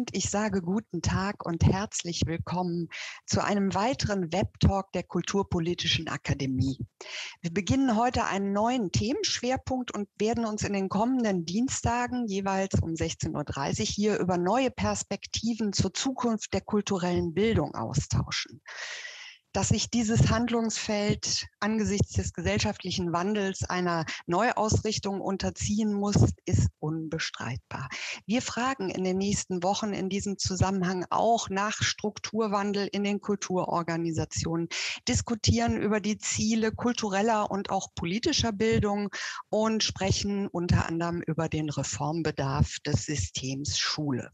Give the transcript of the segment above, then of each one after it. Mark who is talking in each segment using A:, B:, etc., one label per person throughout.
A: und ich sage guten Tag und herzlich willkommen zu einem weiteren Webtalk der Kulturpolitischen Akademie. Wir beginnen heute einen neuen Themenschwerpunkt und werden uns in den kommenden Dienstagen jeweils um 16.30 Uhr hier über neue Perspektiven zur Zukunft der kulturellen Bildung austauschen dass sich dieses Handlungsfeld angesichts des gesellschaftlichen Wandels einer Neuausrichtung unterziehen muss, ist unbestreitbar. Wir fragen in den nächsten Wochen in diesem Zusammenhang auch nach Strukturwandel in den Kulturorganisationen, diskutieren über die Ziele kultureller und auch politischer Bildung und sprechen unter anderem über den Reformbedarf des Systems Schule.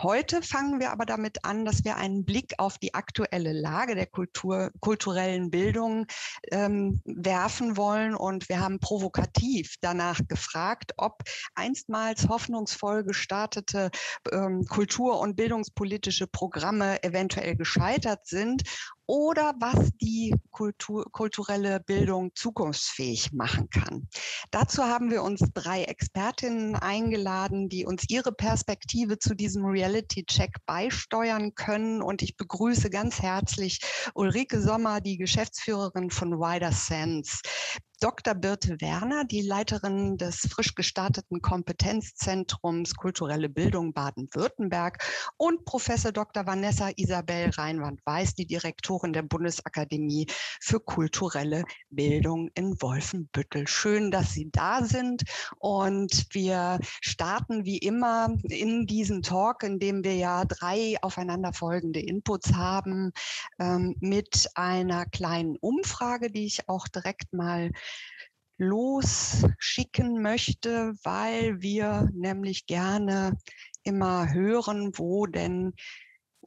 A: Heute fangen wir aber damit an, dass wir einen Blick auf die aktuelle Lage der Kultur Kultur, kulturellen Bildung ähm, werfen wollen. Und wir haben provokativ danach gefragt, ob einstmals hoffnungsvoll gestartete ähm, kultur- und bildungspolitische Programme eventuell gescheitert sind oder was die Kultur, kulturelle Bildung zukunftsfähig machen kann. Dazu haben wir uns drei Expertinnen eingeladen, die uns ihre Perspektive zu diesem Reality-Check beisteuern können. Und ich begrüße ganz herzlich Ulrike Sommer, die Geschäftsführerin von Wider Sense. Dr. Birte Werner, die Leiterin des frisch gestarteten Kompetenzzentrums Kulturelle Bildung Baden-Württemberg und Professor Dr. Vanessa Isabel Reinwand-Weiß, die Direktorin der Bundesakademie für kulturelle Bildung in Wolfenbüttel. Schön, dass Sie da sind und wir starten wie immer in diesen Talk, in dem wir ja drei aufeinanderfolgende Inputs haben, ähm, mit einer kleinen Umfrage, die ich auch direkt mal losschicken möchte, weil wir nämlich gerne immer hören, wo denn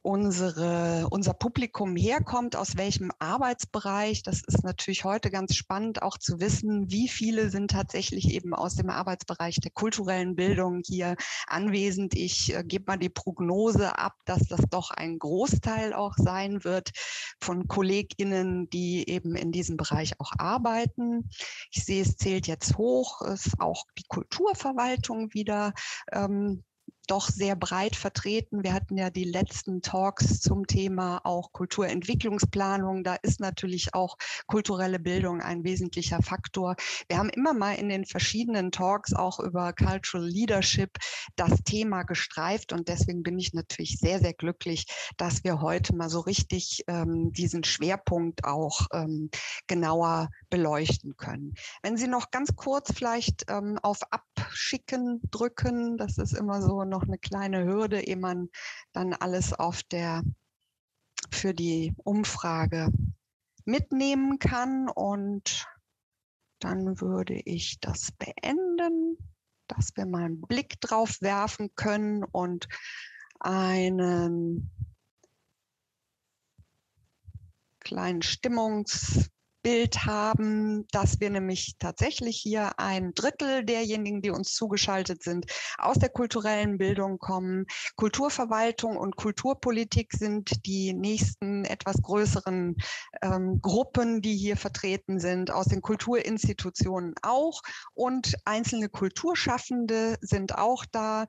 A: unsere, unser Publikum herkommt, aus welchem Arbeitsbereich. Das ist natürlich heute ganz spannend auch zu wissen, wie viele sind tatsächlich eben aus dem Arbeitsbereich der kulturellen Bildung hier anwesend. Ich äh, gebe mal die Prognose ab, dass das doch ein Großteil auch sein wird von KollegInnen, die eben in diesem Bereich auch arbeiten. Ich sehe, es zählt jetzt hoch, ist auch die Kulturverwaltung wieder ähm, doch sehr breit vertreten. Wir hatten ja die letzten Talks zum Thema auch Kulturentwicklungsplanung. Da ist natürlich auch kulturelle Bildung ein wesentlicher Faktor. Wir haben immer mal in den verschiedenen Talks auch über Cultural Leadership das Thema gestreift und deswegen bin ich natürlich sehr, sehr glücklich, dass wir heute mal so richtig ähm, diesen Schwerpunkt auch ähm, genauer beleuchten können. Wenn Sie noch ganz kurz vielleicht ähm, auf Abschicken drücken, das ist immer so noch eine kleine Hürde, ehe man dann alles auf der für die Umfrage mitnehmen kann. Und dann würde ich das beenden, dass wir mal einen Blick drauf werfen können und einen kleinen Stimmungs Bild haben, dass wir nämlich tatsächlich hier ein Drittel derjenigen, die uns zugeschaltet sind, aus der kulturellen Bildung kommen. Kulturverwaltung und Kulturpolitik sind die nächsten etwas größeren ähm, Gruppen, die hier vertreten sind, aus den Kulturinstitutionen auch. Und einzelne Kulturschaffende sind auch da.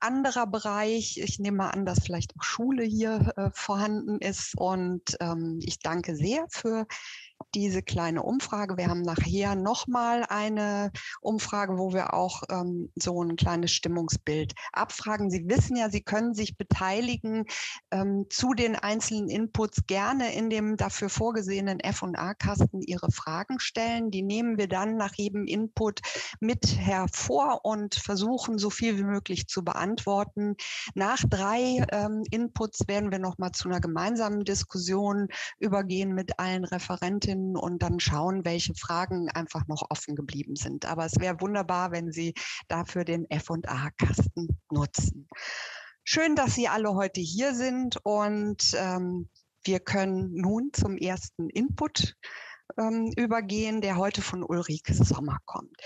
A: Anderer Bereich, ich nehme an, dass vielleicht auch Schule hier äh, vorhanden ist. Und ähm, ich danke sehr für diese kleine Umfrage. Wir haben nachher nochmal eine Umfrage, wo wir auch ähm, so ein kleines Stimmungsbild abfragen. Sie wissen ja, Sie können sich beteiligen ähm, zu den einzelnen Inputs gerne in dem dafür vorgesehenen F&A-Kasten Ihre Fragen stellen. Die nehmen wir dann nach jedem Input mit hervor und versuchen, so viel wie möglich zu beantworten. Nach drei ähm, Inputs werden wir nochmal zu einer gemeinsamen Diskussion übergehen mit allen Referentinnen hin und dann schauen, welche Fragen einfach noch offen geblieben sind. Aber es wäre wunderbar, wenn Sie dafür den F&A-Kasten nutzen. Schön, dass Sie alle heute hier sind und ähm, wir können nun zum ersten Input ähm, übergehen, der heute von Ulrike Sommer kommt.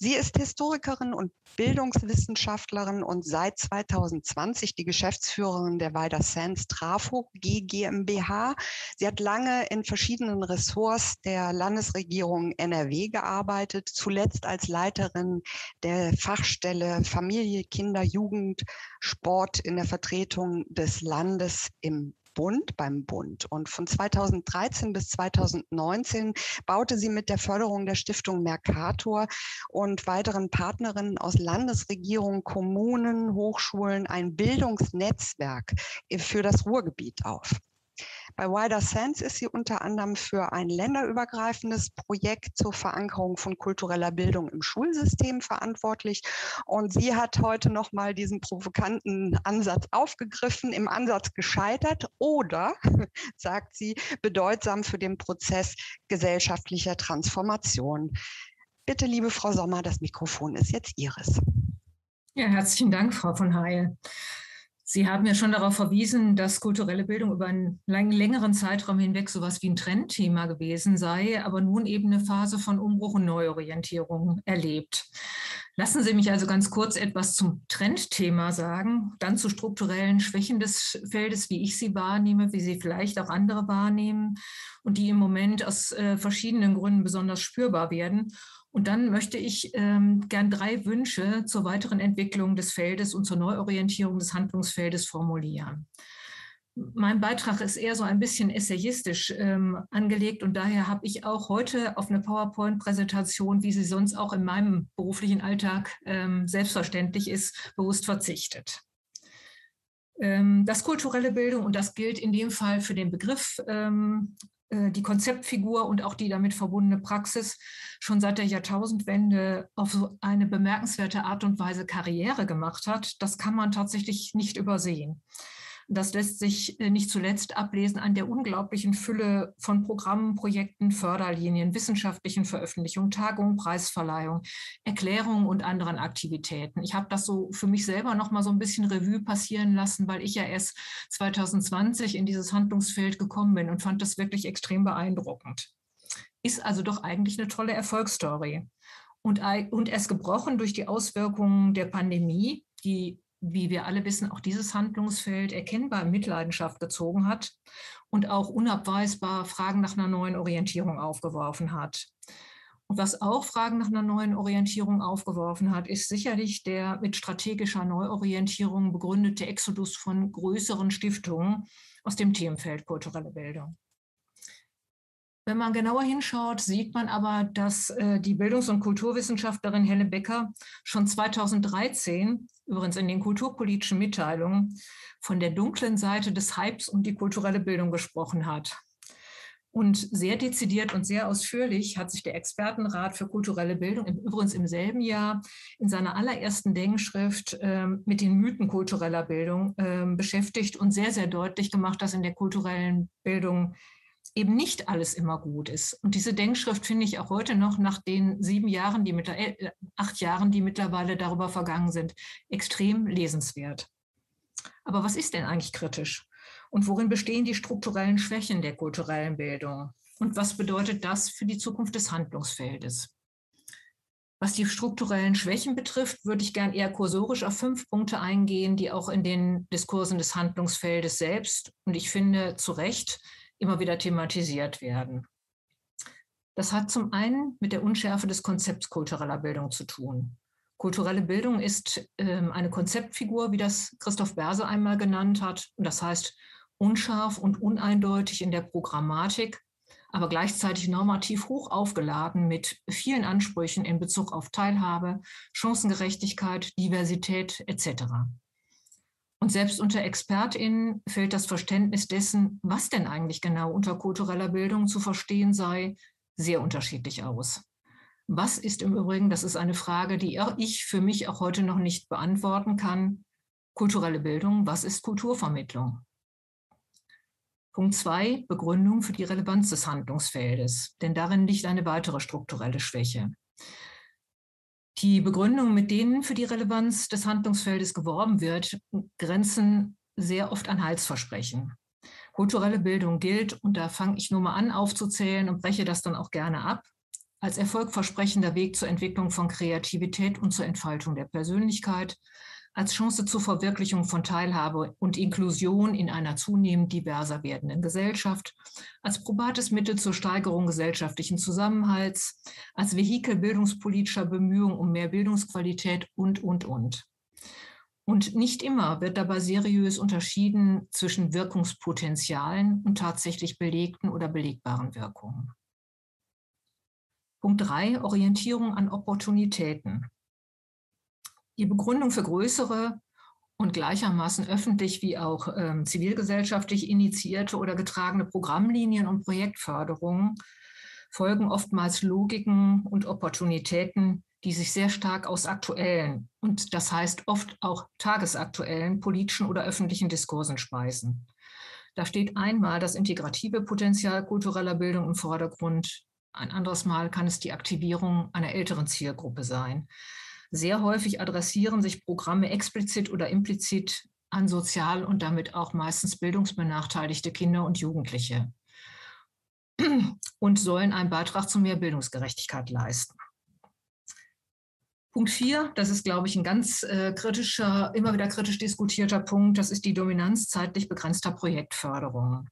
A: Sie ist Historikerin und Bildungswissenschaftlerin und seit 2020 die Geschäftsführerin der Weider Sands Trafo GmbH. Sie hat lange in verschiedenen Ressorts der Landesregierung NRW gearbeitet, zuletzt als Leiterin der Fachstelle Familie, Kinder, Jugend, Sport in der Vertretung des Landes im Bund, beim Bund. Und von 2013 bis 2019 baute sie mit der Förderung der Stiftung Mercator und weiteren Partnerinnen aus Landesregierung, Kommunen, Hochschulen ein Bildungsnetzwerk für das Ruhrgebiet auf. Bei Wider Sense ist sie unter anderem für ein länderübergreifendes Projekt zur Verankerung von kultureller Bildung im Schulsystem verantwortlich. Und sie hat heute nochmal diesen provokanten Ansatz aufgegriffen, im Ansatz gescheitert oder, sagt sie, bedeutsam für den Prozess gesellschaftlicher Transformation. Bitte, liebe Frau Sommer, das Mikrofon ist jetzt Ihres.
B: Ja, herzlichen Dank, Frau von Heil. Sie haben ja schon darauf verwiesen, dass kulturelle Bildung über einen längeren Zeitraum hinweg sowas wie ein Trendthema gewesen sei, aber nun eben eine Phase von Umbruch und Neuorientierung erlebt. Lassen Sie mich also ganz kurz etwas zum Trendthema sagen, dann zu strukturellen Schwächen des Feldes, wie ich sie wahrnehme, wie sie vielleicht auch andere wahrnehmen und die im Moment aus äh, verschiedenen Gründen besonders spürbar werden und dann möchte ich ähm, gern drei Wünsche zur weiteren Entwicklung des Feldes und zur Neuorientierung des Handlungsfeldes formulieren. Mein Beitrag ist eher so ein bisschen essayistisch ähm, angelegt und daher habe ich auch heute auf eine PowerPoint-Präsentation, wie sie sonst auch in meinem beruflichen Alltag ähm, selbstverständlich ist, bewusst verzichtet. Ähm, das kulturelle Bildung, und das gilt in dem Fall für den Begriff ähm, äh, die Konzeptfigur und auch die damit verbundene Praxis schon seit der Jahrtausendwende auf so eine bemerkenswerte Art und Weise Karriere gemacht hat, das kann man tatsächlich nicht übersehen. Das lässt sich äh, nicht zuletzt ablesen an der unglaublichen Fülle von Programmen, Projekten, Förderlinien, wissenschaftlichen Veröffentlichungen, Tagungen, Preisverleihungen, Erklärungen und anderen Aktivitäten. Ich habe das so für mich selber noch mal so ein bisschen Revue passieren lassen, weil ich ja erst 2020 in dieses Handlungsfeld gekommen bin und fand das wirklich extrem beeindruckend. Ist also doch eigentlich eine tolle Erfolgsstory. Und, und erst gebrochen durch die Auswirkungen der Pandemie, die wie wir alle wissen, auch dieses Handlungsfeld erkennbar in Mitleidenschaft gezogen hat und auch unabweisbar Fragen nach einer neuen Orientierung aufgeworfen hat. Und was auch Fragen nach einer neuen Orientierung aufgeworfen hat, ist sicherlich der mit strategischer Neuorientierung begründete Exodus von größeren Stiftungen aus dem Themenfeld kulturelle Bildung. Wenn man genauer hinschaut, sieht man aber, dass äh, die Bildungs- und Kulturwissenschaftlerin Helle Becker schon 2013, übrigens in den kulturpolitischen Mitteilungen, von der dunklen Seite des Hypes um die kulturelle Bildung gesprochen hat. Und sehr dezidiert und sehr ausführlich hat sich der Expertenrat für kulturelle Bildung übrigens im selben Jahr in seiner allerersten Denkschrift äh, mit den Mythen kultureller Bildung äh, beschäftigt und sehr, sehr deutlich gemacht, dass in der kulturellen Bildung eben nicht alles immer gut ist. Und diese Denkschrift finde ich auch heute noch nach den sieben Jahren, die mit, äh, acht Jahren, die mittlerweile darüber vergangen sind, extrem lesenswert. Aber was ist denn eigentlich kritisch? Und worin bestehen die strukturellen Schwächen der kulturellen Bildung? Und was bedeutet das für die Zukunft des Handlungsfeldes? Was die strukturellen Schwächen betrifft, würde ich gern eher kursorisch auf fünf Punkte eingehen, die auch in den Diskursen des Handlungsfeldes selbst und ich finde zu Recht immer wieder thematisiert werden. Das hat zum einen mit der Unschärfe des Konzepts kultureller Bildung zu tun. Kulturelle Bildung ist ähm, eine Konzeptfigur, wie das Christoph Berse einmal genannt hat. Und das heißt unscharf und uneindeutig in der Programmatik, aber gleichzeitig normativ hoch aufgeladen mit vielen Ansprüchen in Bezug auf Teilhabe, Chancengerechtigkeit, Diversität etc. Und selbst unter ExpertInnen fällt das Verständnis dessen, was denn eigentlich genau unter kultureller Bildung zu verstehen sei, sehr unterschiedlich aus. Was ist im Übrigen, das ist eine Frage, die ich für mich auch heute noch nicht beantworten kann, kulturelle Bildung, was ist Kulturvermittlung? Punkt zwei, Begründung für die Relevanz des Handlungsfeldes, denn darin liegt eine weitere strukturelle Schwäche. Die Begründungen, mit denen für die Relevanz des Handlungsfeldes geworben wird, grenzen sehr oft an Heilsversprechen. Kulturelle Bildung gilt, und da fange ich nur mal an aufzuzählen und breche das dann auch gerne ab, als erfolgversprechender Weg zur Entwicklung von Kreativität und zur Entfaltung der Persönlichkeit, als Chance zur Verwirklichung von Teilhabe und Inklusion in einer zunehmend diverser werdenden Gesellschaft, als probates Mittel zur Steigerung gesellschaftlichen Zusammenhalts, als Vehikel bildungspolitischer Bemühungen um mehr Bildungsqualität und, und, und. Und nicht immer wird dabei seriös unterschieden zwischen Wirkungspotenzialen und tatsächlich belegten oder belegbaren Wirkungen. Punkt 3, Orientierung an Opportunitäten. Die Begründung für größere und gleichermaßen öffentlich wie auch ähm, zivilgesellschaftlich initiierte oder getragene Programmlinien und Projektförderungen folgen oftmals Logiken und Opportunitäten, die sich sehr stark aus aktuellen und das heißt oft auch tagesaktuellen politischen oder öffentlichen Diskursen speisen. Da steht einmal das integrative Potenzial kultureller Bildung im Vordergrund. Ein anderes Mal kann es die Aktivierung einer älteren Zielgruppe sein. Sehr häufig adressieren sich Programme explizit oder implizit an sozial und damit auch meistens bildungsbenachteiligte Kinder und Jugendliche und sollen einen Beitrag zu mehr Bildungsgerechtigkeit leisten. Punkt 4, das ist, glaube ich, ein ganz äh, kritischer, immer wieder kritisch diskutierter Punkt, das ist die Dominanz zeitlich begrenzter Projektförderung.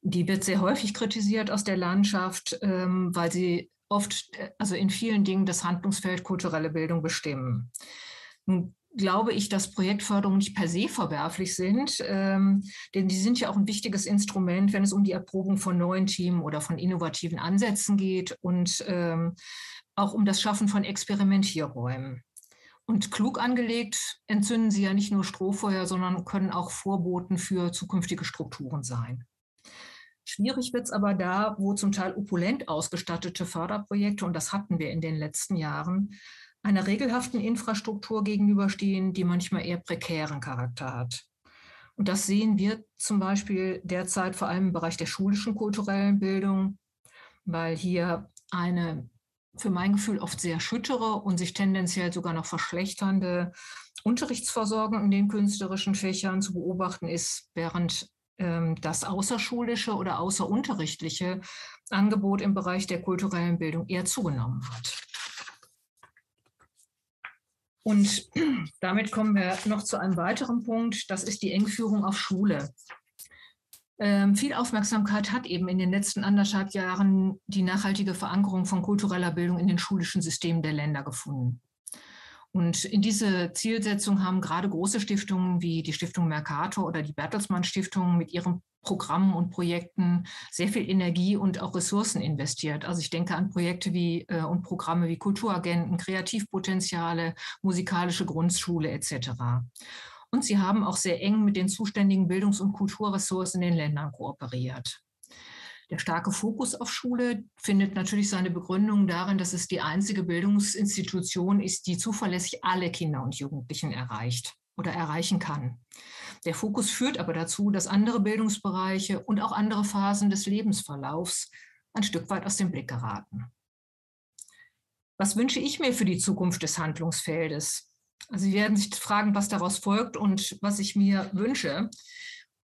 B: Die wird sehr häufig kritisiert aus der Landschaft, ähm, weil sie oft, äh, also in vielen Dingen das Handlungsfeld kulturelle Bildung bestimmen. Nun glaube ich, dass Projektförderungen nicht per se verwerflich sind, ähm, denn die sind ja auch ein wichtiges Instrument, wenn es um die Erprobung von neuen Themen oder von innovativen Ansätzen geht und ähm, auch um das Schaffen von Experimentierräumen. Und klug angelegt entzünden sie ja nicht nur Strohfeuer, sondern können auch Vorboten für zukünftige Strukturen sein. Schwierig wird es aber da, wo zum Teil opulent ausgestattete Förderprojekte, und das hatten wir in den letzten Jahren, einer regelhaften Infrastruktur gegenüberstehen, die manchmal eher prekären Charakter hat. Und das sehen wir zum Beispiel derzeit vor allem im Bereich der schulischen kulturellen Bildung, weil hier eine für mein Gefühl oft sehr schüttere und sich tendenziell sogar noch verschlechternde Unterrichtsversorgung in den künstlerischen Fächern zu beobachten ist, während das außerschulische oder außerunterrichtliche Angebot im Bereich der kulturellen Bildung eher zugenommen hat. Und damit kommen wir noch zu einem weiteren Punkt, das ist die Engführung auf Schule. Ähm, viel Aufmerksamkeit hat eben in den letzten anderthalb Jahren die nachhaltige Verankerung von kultureller Bildung in den schulischen Systemen der Länder gefunden. Und in diese Zielsetzung haben gerade große Stiftungen wie die Stiftung Mercator oder die Bertelsmann Stiftung mit ihren Programmen und Projekten sehr viel Energie und auch Ressourcen investiert. Also ich denke an Projekte wie äh, und Programme wie Kulturagenten, Kreativpotenziale, musikalische Grundschule etc. Und sie haben auch sehr eng mit den zuständigen Bildungs- und Kulturressourcen in den Ländern kooperiert. Der starke Fokus auf Schule findet natürlich seine Begründung darin, dass es die einzige Bildungsinstitution ist, die zuverlässig alle Kinder und Jugendlichen erreicht oder erreichen kann. Der Fokus führt aber dazu, dass andere Bildungsbereiche und auch andere Phasen des Lebensverlaufs ein Stück weit aus dem Blick geraten. Was wünsche ich mir für die Zukunft des Handlungsfeldes? Also Sie werden sich fragen, was daraus folgt und was ich mir wünsche.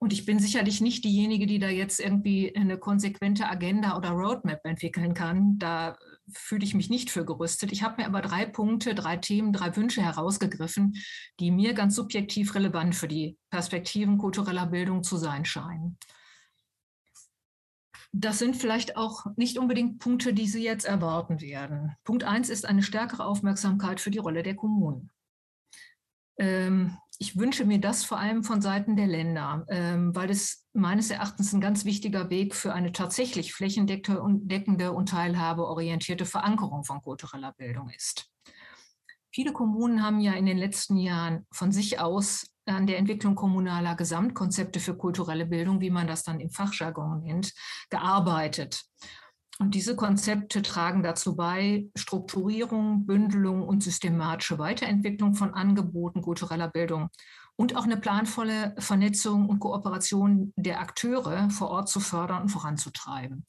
B: Und ich bin sicherlich nicht diejenige, die da jetzt irgendwie eine konsequente Agenda oder Roadmap entwickeln kann. Da fühle ich mich nicht für gerüstet. Ich habe mir aber drei Punkte, drei Themen, drei Wünsche herausgegriffen, die mir ganz subjektiv relevant für die Perspektiven kultureller Bildung zu sein scheinen. Das sind vielleicht auch nicht unbedingt Punkte, die Sie jetzt erwarten werden. Punkt eins ist eine stärkere Aufmerksamkeit für die Rolle der Kommunen. Ähm, ich wünsche mir das vor allem von Seiten der Länder, ähm, weil es meines Erachtens ein ganz wichtiger Weg für eine tatsächlich flächendeckende und teilhabeorientierte Verankerung von kultureller Bildung ist. Viele Kommunen haben ja in den letzten Jahren von sich aus an der Entwicklung kommunaler Gesamtkonzepte für kulturelle Bildung, wie man das dann im Fachjargon nennt, gearbeitet. Und diese Konzepte tragen dazu bei, Strukturierung, Bündelung und systematische Weiterentwicklung von Angeboten kultureller Bildung und auch eine planvolle Vernetzung und Kooperation der Akteure vor Ort zu fördern und voranzutreiben.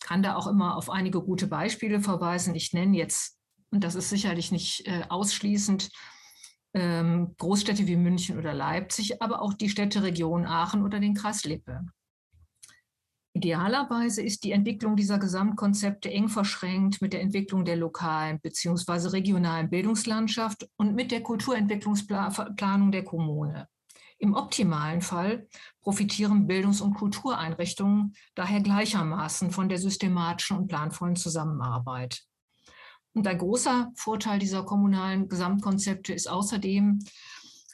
B: Ich kann da auch immer auf einige gute Beispiele verweisen. Ich nenne jetzt, und das ist sicherlich nicht äh, ausschließend, ähm, Großstädte wie München oder Leipzig, aber auch die Städte Region Aachen oder den Kreis Lippe. Idealerweise ist die Entwicklung dieser Gesamtkonzepte eng verschränkt mit der Entwicklung der lokalen bzw. regionalen Bildungslandschaft und mit der Kulturentwicklungsplanung der Kommune. Im optimalen Fall profitieren Bildungs- und Kultureinrichtungen daher gleichermaßen von der systematischen und planvollen Zusammenarbeit. Und ein großer Vorteil dieser kommunalen Gesamtkonzepte ist außerdem,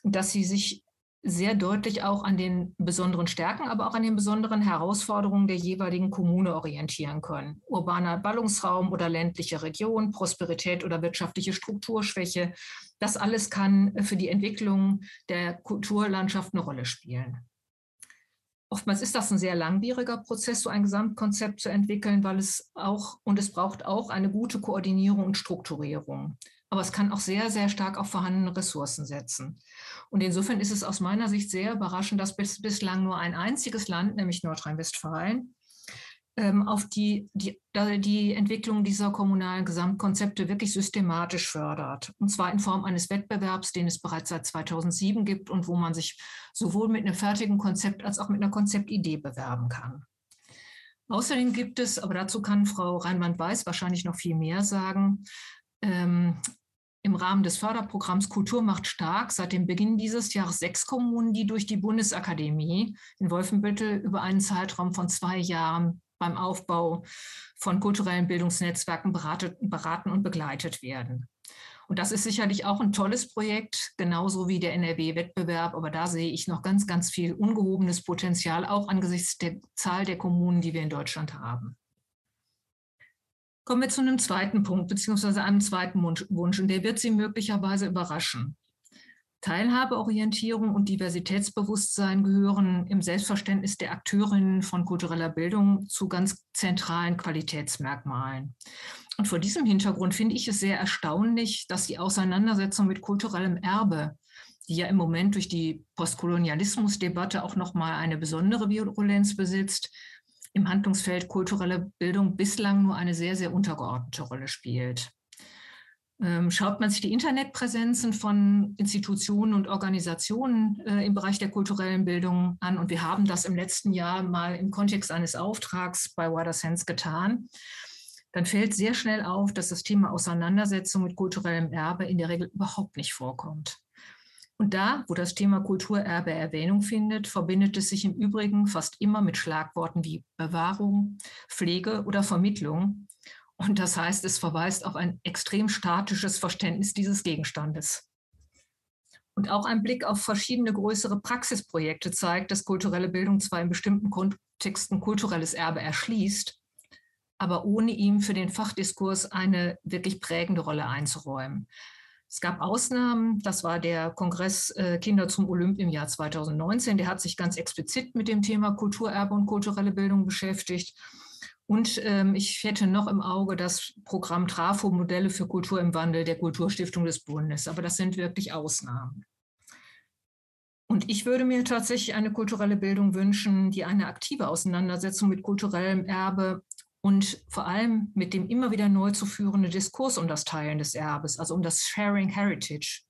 B: dass sie sich sehr deutlich auch an den besonderen Stärken, aber auch an den besonderen Herausforderungen der jeweiligen Kommune orientieren können. Urbaner Ballungsraum oder ländliche Region, Prosperität oder wirtschaftliche Strukturschwäche, das alles kann für die Entwicklung der Kulturlandschaft eine Rolle spielen. Oftmals ist das ein sehr langwieriger Prozess, so ein Gesamtkonzept zu entwickeln, weil es auch und es braucht auch eine gute Koordinierung und Strukturierung aber es kann auch sehr, sehr stark auf vorhandene Ressourcen setzen. Und insofern ist es aus meiner Sicht sehr überraschend, dass bis, bislang nur ein einziges Land, nämlich Nordrhein-Westfalen, ähm, auf die, die, die Entwicklung dieser kommunalen Gesamtkonzepte wirklich systematisch fördert. Und zwar in Form eines Wettbewerbs, den es bereits seit 2007 gibt und wo man sich sowohl mit einem fertigen Konzept als auch mit einer Konzeptidee bewerben kann. Außerdem gibt es, aber dazu kann Frau Reinwand-Weiß wahrscheinlich noch viel mehr sagen, ähm, im Rahmen des Förderprogramms Kultur macht stark seit dem Beginn dieses Jahres sechs Kommunen, die durch die Bundesakademie in Wolfenbüttel über einen Zeitraum von zwei Jahren beim Aufbau von kulturellen Bildungsnetzwerken beratet, beraten und begleitet werden. Und das ist sicherlich auch ein tolles Projekt, genauso wie der NRW-Wettbewerb. Aber da sehe ich noch ganz, ganz viel ungehobenes Potenzial, auch angesichts der Zahl der Kommunen, die wir in Deutschland haben. Kommen wir zu einem zweiten Punkt, beziehungsweise einem zweiten Wunsch, und der wird Sie möglicherweise überraschen. Teilhabeorientierung und Diversitätsbewusstsein gehören im Selbstverständnis der Akteurinnen von kultureller Bildung zu ganz zentralen Qualitätsmerkmalen. Und vor diesem Hintergrund finde ich es sehr erstaunlich, dass die Auseinandersetzung mit kulturellem Erbe, die ja im Moment durch die Postkolonialismusdebatte auch noch mal eine besondere Virulenz besitzt, im Handlungsfeld kulturelle Bildung bislang nur eine sehr, sehr untergeordnete Rolle spielt. Ähm, schaut man sich die Internetpräsenzen von Institutionen und Organisationen äh, im Bereich der kulturellen Bildung an, und wir haben das im letzten Jahr mal im Kontext eines Auftrags bei Wider Sense getan, dann fällt sehr schnell auf, dass das Thema Auseinandersetzung mit kulturellem Erbe in der Regel überhaupt nicht vorkommt. Und da, wo das Thema Kulturerbe Erwähnung findet, verbindet es sich im Übrigen fast immer mit Schlagworten wie Bewahrung, Pflege oder Vermittlung. Und das heißt, es verweist auf ein extrem statisches Verständnis dieses Gegenstandes. Und auch ein Blick auf verschiedene größere Praxisprojekte zeigt, dass kulturelle Bildung zwar in bestimmten Kontexten kulturelles Erbe erschließt, aber ohne ihm für den Fachdiskurs eine wirklich prägende Rolle einzuräumen. Es gab Ausnahmen, das war der Kongress äh, Kinder zum Olymp im Jahr 2019, der hat sich ganz explizit mit dem Thema Kulturerbe und kulturelle Bildung beschäftigt. Und ähm, ich hätte noch im Auge das Programm Trafo Modelle für Kultur im Wandel der Kulturstiftung des Bundes. Aber das sind wirklich Ausnahmen. Und ich würde mir tatsächlich eine kulturelle Bildung wünschen, die eine aktive Auseinandersetzung mit kulturellem Erbe und vor allem mit dem immer wieder neu zu führenden Diskurs um das Teilen des Erbes, also um das Sharing Heritage,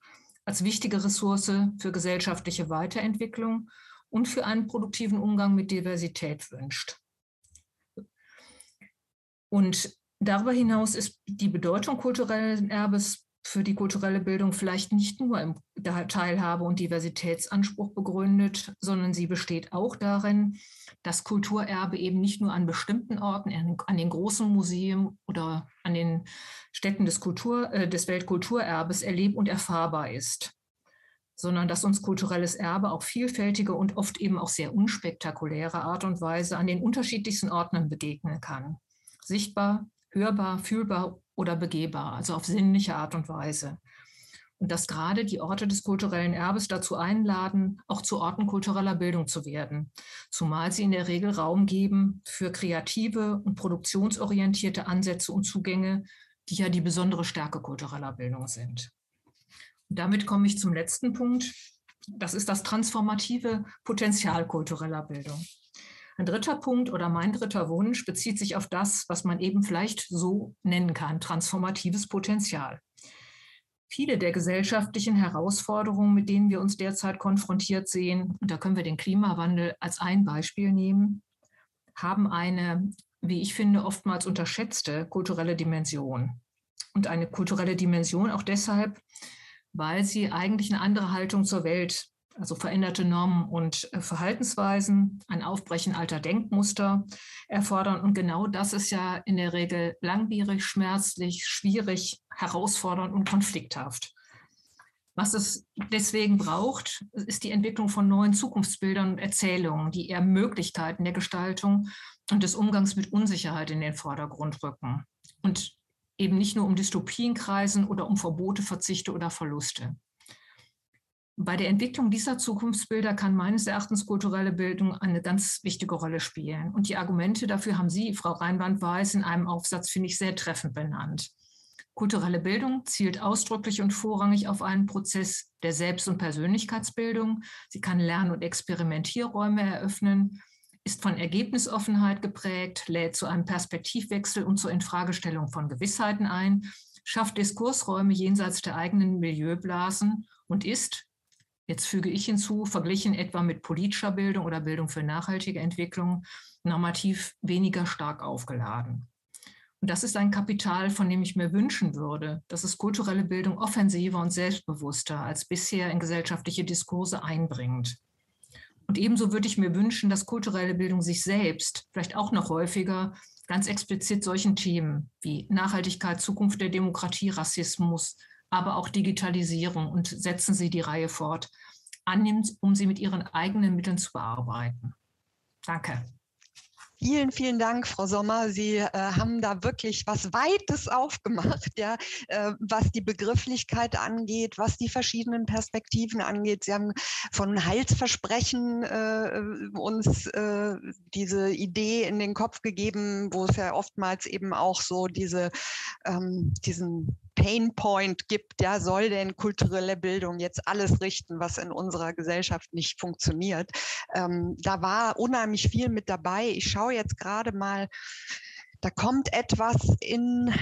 B: als wichtige Ressource für gesellschaftliche Weiterentwicklung und für einen produktiven Umgang mit Diversität wünscht. Und darüber hinaus ist die Bedeutung kulturellen Erbes für die kulturelle Bildung vielleicht nicht nur im Teilhabe- und Diversitätsanspruch begründet, sondern sie besteht auch darin, dass Kulturerbe eben nicht nur an bestimmten Orten, an den großen Museen oder an den Städten des, Kultur, äh, des Weltkulturerbes erleb- und erfahrbar ist, sondern dass uns kulturelles Erbe auf vielfältige und oft eben auch sehr unspektakuläre Art und Weise an den unterschiedlichsten Orten begegnen kann. Sichtbar, hörbar, fühlbar oder begehbar, also auf sinnliche Art und Weise. Und dass gerade die Orte des kulturellen Erbes dazu einladen, auch zu Orten kultureller Bildung zu werden, zumal sie in der Regel Raum geben für kreative und produktionsorientierte Ansätze und Zugänge, die ja die besondere Stärke kultureller Bildung sind. Und damit komme ich zum letzten Punkt. Das ist das transformative Potenzial kultureller Bildung. Ein dritter Punkt oder mein dritter Wunsch bezieht sich auf das, was man eben vielleicht so nennen kann, transformatives Potenzial. Viele der gesellschaftlichen Herausforderungen, mit denen wir uns derzeit konfrontiert sehen, und da können wir den Klimawandel als ein Beispiel nehmen, haben eine, wie ich finde, oftmals unterschätzte kulturelle Dimension. Und eine kulturelle Dimension auch deshalb, weil sie eigentlich eine andere Haltung zur Welt, also veränderte Normen und äh, Verhaltensweisen, ein Aufbrechen alter Denkmuster erfordern. Und genau das ist ja in der Regel langwierig, schmerzlich, schwierig, herausfordernd und konflikthaft. Was es deswegen braucht, ist die Entwicklung von neuen Zukunftsbildern und Erzählungen, die eher Möglichkeiten der Gestaltung und des Umgangs mit Unsicherheit in den Vordergrund rücken. Und eben nicht nur um Dystopien kreisen oder um Verbote, Verzichte oder Verluste. Bei der Entwicklung dieser Zukunftsbilder kann meines Erachtens kulturelle Bildung eine ganz wichtige Rolle spielen. Und die Argumente dafür haben Sie, Frau Reinwand-Weiß, in einem Aufsatz, finde ich, sehr treffend benannt. Kulturelle Bildung zielt ausdrücklich und vorrangig auf einen Prozess der Selbst- und Persönlichkeitsbildung. Sie kann Lern- und Experimentierräume eröffnen, ist von Ergebnisoffenheit geprägt, lädt zu einem Perspektivwechsel und zur Infragestellung von Gewissheiten ein, schafft Diskursräume jenseits der eigenen Milieublasen und ist, jetzt füge ich hinzu, verglichen etwa mit politischer Bildung oder Bildung für nachhaltige Entwicklung, normativ weniger stark aufgeladen. Und das ist ein Kapital, von dem ich mir wünschen würde, dass es kulturelle Bildung offensiver und selbstbewusster als bisher in gesellschaftliche Diskurse einbringt. Und ebenso würde ich mir wünschen, dass kulturelle Bildung sich selbst vielleicht auch noch häufiger ganz explizit solchen Themen wie Nachhaltigkeit, Zukunft der Demokratie, Rassismus, aber auch Digitalisierung und setzen Sie die Reihe fort, annimmt, um sie mit ihren eigenen Mitteln zu bearbeiten. Danke.
A: Vielen, vielen Dank, Frau Sommer. Sie äh, haben da wirklich was Weites aufgemacht, ja, äh, was die Begrifflichkeit angeht, was die verschiedenen Perspektiven angeht. Sie haben von Heilsversprechen äh, uns äh, diese Idee in den Kopf gegeben, wo es ja oftmals eben auch so diese, ähm, diesen Painpoint gibt, ja, soll denn kulturelle Bildung jetzt alles richten, was in unserer Gesellschaft nicht funktioniert. Ähm, da war unheimlich viel mit dabei. Ich schaue jetzt gerade mal da kommt etwas in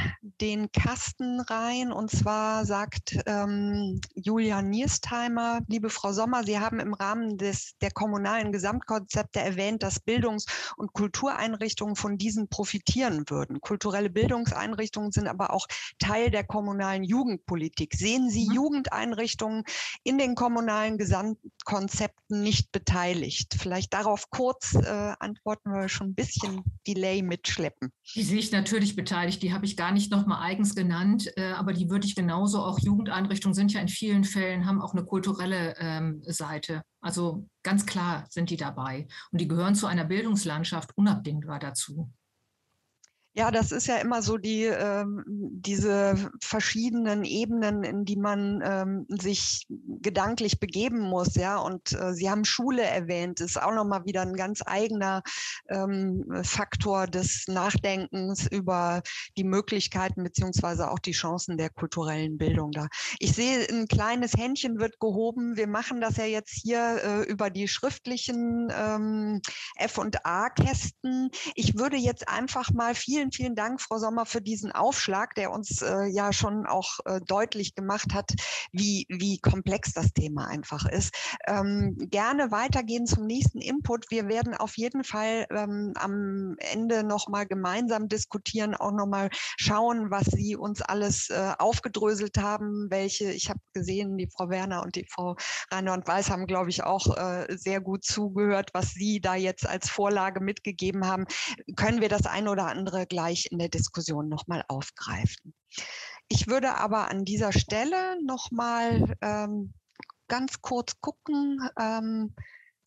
A: den Kasten rein und zwar sagt ähm, Julian Niersteimer, liebe Frau Sommer, Sie haben im Rahmen des, der kommunalen Gesamtkonzepte erwähnt, dass Bildungs- und Kultureinrichtungen von diesen profitieren würden. Kulturelle Bildungseinrichtungen sind aber auch Teil der kommunalen Jugendpolitik. Sehen Sie mhm. Jugendeinrichtungen in den kommunalen Gesamtkonzepten nicht beteiligt? Vielleicht darauf kurz äh, antworten wir schon ein bisschen Delay mitschleppen.
B: Die sehe ich natürlich beteiligt. Die habe ich gar nicht nochmal eigens genannt, äh, aber die würde ich genauso, auch Jugendeinrichtungen sind ja in vielen Fällen, haben auch eine kulturelle ähm, Seite. Also ganz klar sind die dabei. Und die gehören zu einer Bildungslandschaft unabdingbar dazu.
A: Ja, das ist ja immer so die, ähm, diese verschiedenen Ebenen, in die man ähm, sich gedanklich begeben muss, ja. Und äh, Sie haben Schule erwähnt, ist auch nochmal wieder ein ganz eigener ähm, Faktor des Nachdenkens über die Möglichkeiten beziehungsweise auch die Chancen der kulturellen Bildung da. Ich sehe, ein kleines Händchen wird gehoben. Wir machen das ja jetzt hier äh, über die schriftlichen ähm, F&A-Kästen. Ich würde jetzt einfach mal vielen vielen, vielen Dank, Frau Sommer, für diesen Aufschlag, der uns äh, ja schon auch äh, deutlich gemacht hat, wie, wie komplex das Thema einfach ist. Ähm, gerne weitergehen zum nächsten Input. Wir werden auf jeden Fall ähm, am Ende nochmal gemeinsam diskutieren, auch nochmal schauen, was Sie uns alles äh, aufgedröselt haben, welche, ich habe gesehen, die Frau Werner und die Frau Rainer und Weiß haben, glaube ich, auch äh, sehr gut zugehört, was Sie da jetzt als Vorlage mitgegeben haben. Können wir das eine oder andere gleich in der Diskussion nochmal aufgreifen. Ich würde aber an dieser Stelle nochmal ähm, ganz kurz gucken, ähm,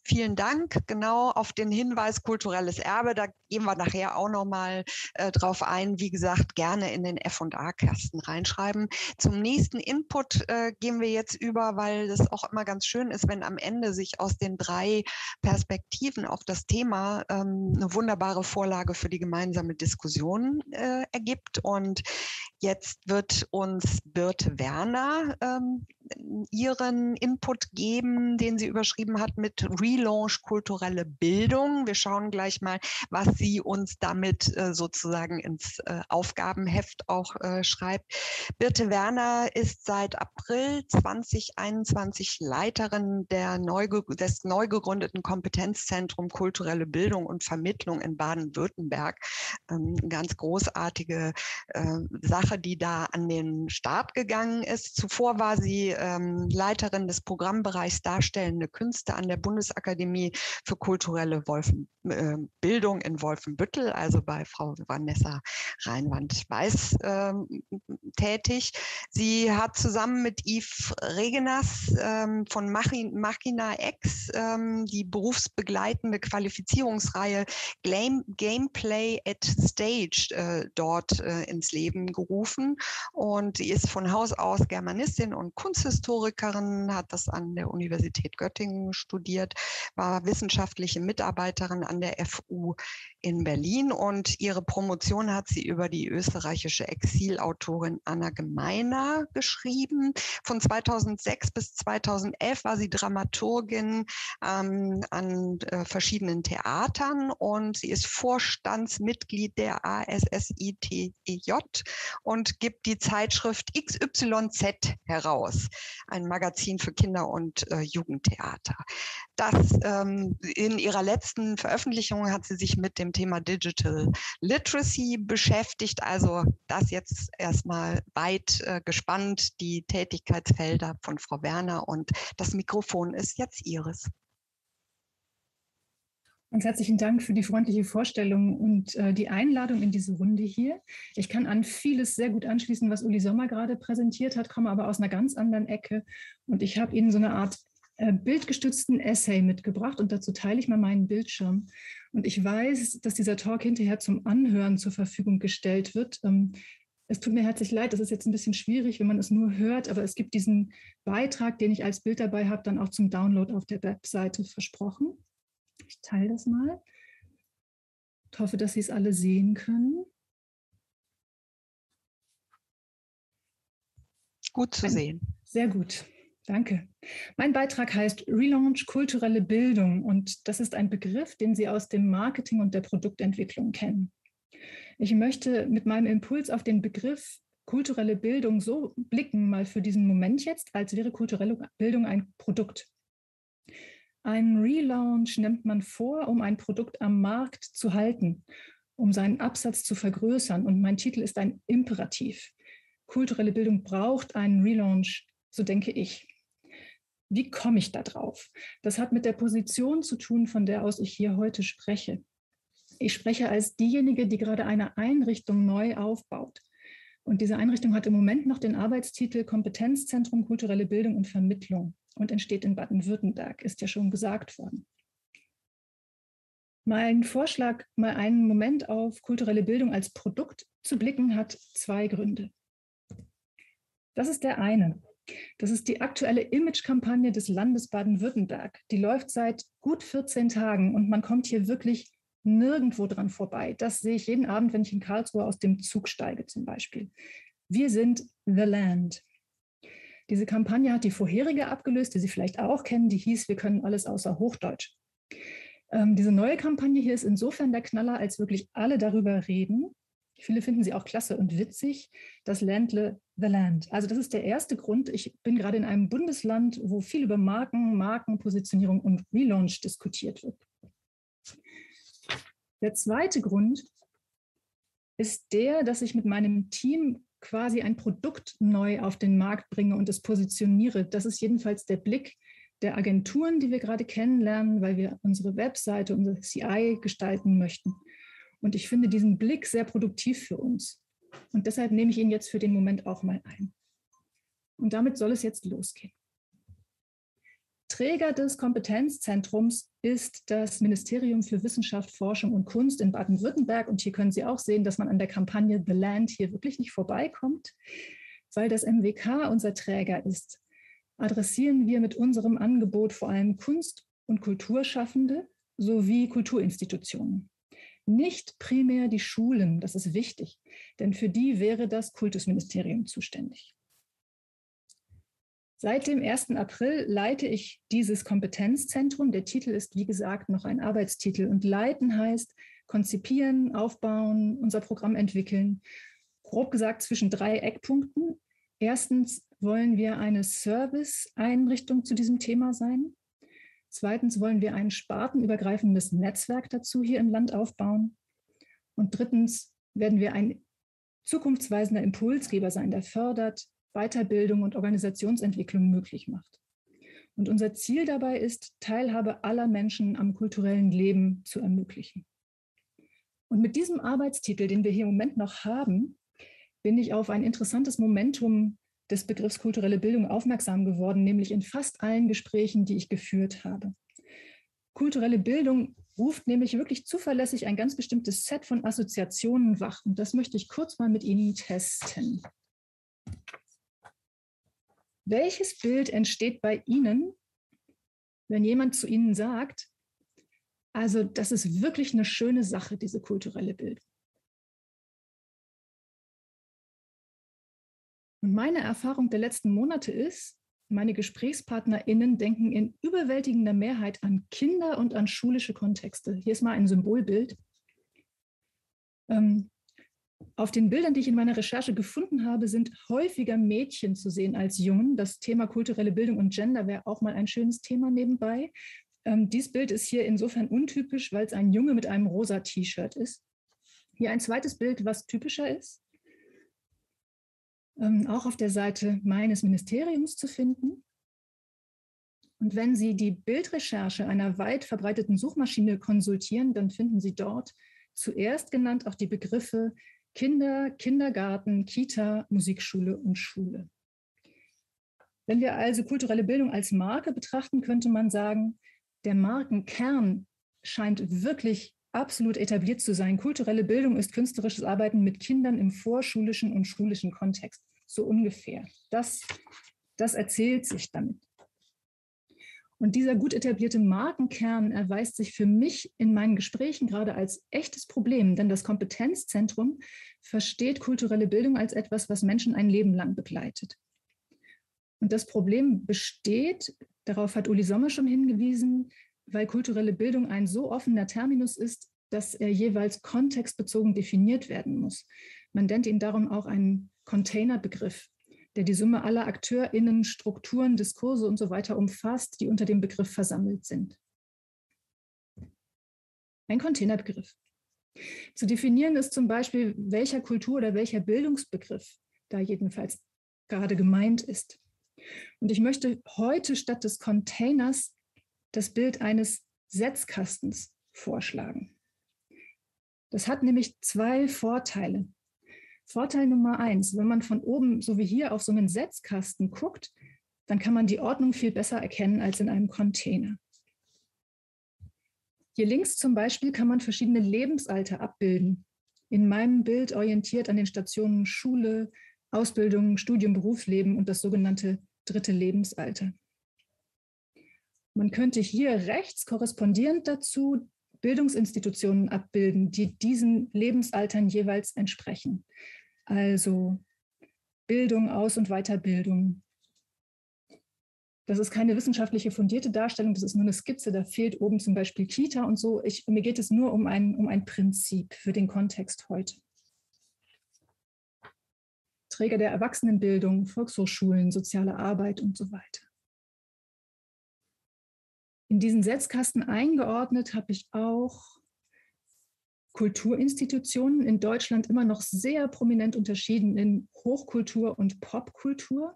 A: Vielen Dank. Genau auf den Hinweis kulturelles Erbe, da gehen wir nachher auch nochmal äh, drauf ein. Wie gesagt, gerne in den F&A-Kasten reinschreiben. Zum nächsten Input äh, gehen wir jetzt über, weil das auch immer ganz schön ist, wenn am Ende sich aus den drei Perspektiven auf das Thema ähm, eine wunderbare Vorlage für die gemeinsame Diskussion äh, ergibt. Und jetzt wird uns Birte Werner ähm, ihren Input geben, den sie überschrieben hat mit Relaunch kulturelle Bildung. Wir schauen gleich mal, was sie uns damit äh, sozusagen ins äh, Aufgabenheft auch äh, schreibt. Birte Werner ist seit April 2021 Leiterin der neu, des neu gegründeten Kompetenzzentrum kulturelle Bildung und Vermittlung in Baden-Württemberg. Ähm, ganz großartige äh, Sache, die da an den Start gegangen ist. Zuvor war sie ähm, Leiterin des Programmbereichs Darstellende Künste an der Bundesakademie für kulturelle Wolfen, Bildung in Wolfenbüttel, also bei Frau Vanessa Reinwand-Weiß äh, tätig. Sie hat zusammen mit Yves Regenas ähm, von Machina X ähm, die berufsbegleitende Qualifizierungsreihe Game, Gameplay at Stage äh, dort äh, ins Leben gerufen. Und sie ist von Haus aus Germanistin und Kunsthistorikerin, hat das an der Universität Göttingen studiert, war wissenschaftliche Mitarbeiterin an der FU in Berlin und ihre Promotion hat sie über die österreichische Exilautorin Anna Gemeiner geschrieben. Von 2006 bis 2011 war sie Dramaturgin ähm, an äh, verschiedenen Theatern und sie ist Vorstandsmitglied der ASSITEJ und gibt die Zeitschrift XYZ heraus, ein Magazin für Kinder- und äh, Jugendtheater. Das ähm, in ihrer letzten Veröffentlichung hat sie sich mit dem Thema Digital Literacy beschäftigt. Also das jetzt erstmal weit äh, gespannt, die Tätigkeitsfelder von Frau Werner und das Mikrofon ist jetzt Ihres.
C: Ganz herzlichen Dank für die freundliche Vorstellung und äh, die Einladung in diese Runde hier. Ich kann an vieles sehr gut anschließen, was Uli Sommer gerade präsentiert hat, komme aber aus einer ganz anderen Ecke. Und ich habe Ihnen so eine Art bildgestützten Essay mitgebracht und dazu teile ich mal meinen Bildschirm. Und ich weiß, dass dieser Talk hinterher zum Anhören zur Verfügung gestellt wird. Ähm, es tut mir herzlich leid, das ist jetzt ein bisschen schwierig, wenn man es nur hört, aber es gibt diesen Beitrag, den ich als Bild dabei habe, dann auch zum Download auf der Webseite versprochen. Ich teile das mal. Ich hoffe, dass Sie es alle sehen können.
A: Gut zu sehen.
C: Sehr gut. Danke. Mein Beitrag heißt Relaunch kulturelle Bildung und das ist ein Begriff, den Sie aus dem Marketing und der Produktentwicklung kennen. Ich möchte mit meinem Impuls auf den Begriff kulturelle Bildung so blicken, mal für diesen Moment jetzt, als wäre kulturelle Bildung ein Produkt. Ein Relaunch nimmt man vor, um ein Produkt am Markt zu halten, um seinen Absatz zu vergrößern. Und mein Titel ist ein Imperativ. Kulturelle Bildung braucht einen Relaunch, so denke ich. Wie komme ich da drauf? Das hat mit der Position zu tun, von der aus ich hier heute spreche. Ich spreche als diejenige, die gerade eine Einrichtung neu aufbaut. Und diese Einrichtung hat im Moment noch den Arbeitstitel Kompetenzzentrum kulturelle Bildung und Vermittlung und entsteht in Baden-Württemberg, ist ja schon gesagt worden. Mein Vorschlag, mal einen Moment auf kulturelle Bildung als Produkt zu blicken, hat zwei Gründe. Das ist der eine. Das ist die aktuelle Image-Kampagne des Landes Baden-Württemberg. Die läuft seit gut 14 Tagen und man kommt hier wirklich nirgendwo dran vorbei. Das sehe ich jeden Abend, wenn ich in Karlsruhe aus dem Zug steige zum Beispiel. Wir sind The Land. Diese Kampagne hat die vorherige abgelöst, die Sie vielleicht auch kennen, die hieß Wir können alles außer Hochdeutsch. Ähm, diese neue Kampagne hier ist insofern der Knaller, als wirklich alle darüber reden, Viele finden sie auch klasse und witzig, das Ländle The Land. Also das ist der erste Grund. Ich bin gerade in einem Bundesland, wo viel über Marken, Markenpositionierung und Relaunch diskutiert wird. Der zweite Grund ist der, dass ich mit meinem Team quasi ein Produkt neu auf den Markt bringe und es positioniere. Das ist jedenfalls der Blick der Agenturen, die wir gerade kennenlernen, weil wir unsere Webseite, unser CI gestalten möchten. Und ich finde diesen Blick sehr produktiv für uns. Und deshalb nehme ich ihn jetzt für den Moment auch mal ein. Und damit soll es jetzt losgehen. Träger des Kompetenzzentrums ist das Ministerium für Wissenschaft, Forschung und Kunst in Baden-Württemberg. Und hier können Sie auch sehen, dass man an der Kampagne The Land hier wirklich nicht vorbeikommt, weil das MWK unser Träger ist. Adressieren wir mit unserem Angebot vor allem Kunst- und Kulturschaffende sowie Kulturinstitutionen nicht primär die Schulen, das ist wichtig, denn für die wäre das Kultusministerium zuständig. Seit dem 1. April leite ich dieses Kompetenzzentrum. Der Titel ist, wie gesagt, noch ein Arbeitstitel. Und leiten heißt konzipieren, aufbauen, unser Programm entwickeln. Grob gesagt zwischen drei Eckpunkten. Erstens wollen wir eine Service-Einrichtung zu diesem Thema sein. Zweitens wollen wir ein spartenübergreifendes Netzwerk dazu hier im Land aufbauen. Und drittens werden wir ein zukunftsweisender Impulsgeber sein, der fördert, Weiterbildung und Organisationsentwicklung möglich macht. Und unser Ziel dabei ist, Teilhabe aller Menschen am kulturellen Leben zu ermöglichen. Und mit diesem Arbeitstitel, den wir hier im Moment noch haben, bin ich auf ein interessantes Momentum des Begriffs kulturelle Bildung aufmerksam geworden, nämlich in fast allen Gesprächen, die ich geführt habe. Kulturelle Bildung ruft nämlich wirklich zuverlässig ein ganz bestimmtes Set von Assoziationen wach. Und das möchte ich kurz mal mit Ihnen testen. Welches Bild entsteht bei Ihnen, wenn jemand zu Ihnen sagt, also das ist wirklich eine schöne Sache, diese kulturelle Bildung? Und meine Erfahrung der letzten Monate ist, meine GesprächspartnerInnen denken in überwältigender Mehrheit an Kinder und an schulische Kontexte. Hier ist mal ein Symbolbild. Ähm, auf den Bildern, die ich in meiner Recherche gefunden habe, sind häufiger Mädchen zu sehen als Jungen. Das Thema kulturelle Bildung und Gender wäre auch mal ein schönes Thema nebenbei. Ähm, dieses Bild ist hier insofern untypisch, weil es ein Junge mit einem rosa T-Shirt ist. Hier ein zweites Bild, was typischer ist ähm, auch auf der Seite meines Ministeriums zu finden. Und wenn Sie die Bildrecherche einer weit verbreiteten Suchmaschine konsultieren, dann finden Sie dort zuerst genannt auch die Begriffe Kinder, Kindergarten, Kita, Musikschule und Schule. Wenn wir also kulturelle Bildung als Marke betrachten, könnte man sagen, der Markenkern scheint wirklich absolut etabliert zu sein. Kulturelle Bildung ist künstlerisches Arbeiten mit Kindern im vorschulischen und schulischen Kontext. So ungefähr. Das, das erzählt sich damit. Und dieser gut etablierte Markenkern erweist sich für mich in meinen Gesprächen gerade als echtes Problem, denn das Kompetenzzentrum versteht kulturelle Bildung als etwas, was Menschen ein Leben lang begleitet. Und das Problem besteht, darauf hat Uli Sommer schon hingewiesen, weil kulturelle Bildung ein so offener Terminus ist, dass er jeweils kontextbezogen definiert werden muss. Man nennt ihn darum auch einen Containerbegriff, der die Summe aller AkteurInnen, Strukturen, Diskurse und so weiter umfasst, die unter dem Begriff versammelt sind. Ein Containerbegriff. Zu definieren ist zum Beispiel, welcher Kultur- oder welcher Bildungsbegriff da jedenfalls gerade gemeint ist. Und ich möchte heute statt des Containers das Bild eines Setzkastens vorschlagen. Das hat nämlich zwei Vorteile. Vorteil Nummer eins, wenn man von oben, so wie hier, auf so einen Setzkasten guckt, dann kann man die Ordnung viel besser erkennen als in einem Container. Hier links zum Beispiel kann man verschiedene Lebensalter abbilden. In meinem Bild orientiert an den Stationen Schule, Ausbildung, Studium, Berufsleben und das sogenannte dritte Lebensalter. Man könnte hier rechts korrespondierend dazu Bildungsinstitutionen abbilden, die diesen Lebensaltern jeweils entsprechen. Also Bildung, Aus- und Weiterbildung. Das ist keine wissenschaftliche fundierte Darstellung, das ist nur eine Skizze. Da fehlt oben zum Beispiel Kita und so. Ich, mir geht es nur um ein, um ein Prinzip für den Kontext heute. Träger der Erwachsenenbildung, Volkshochschulen, soziale Arbeit und so weiter. In diesen Setzkasten eingeordnet habe ich auch Kulturinstitutionen in Deutschland immer noch sehr prominent unterschieden in Hochkultur und Popkultur.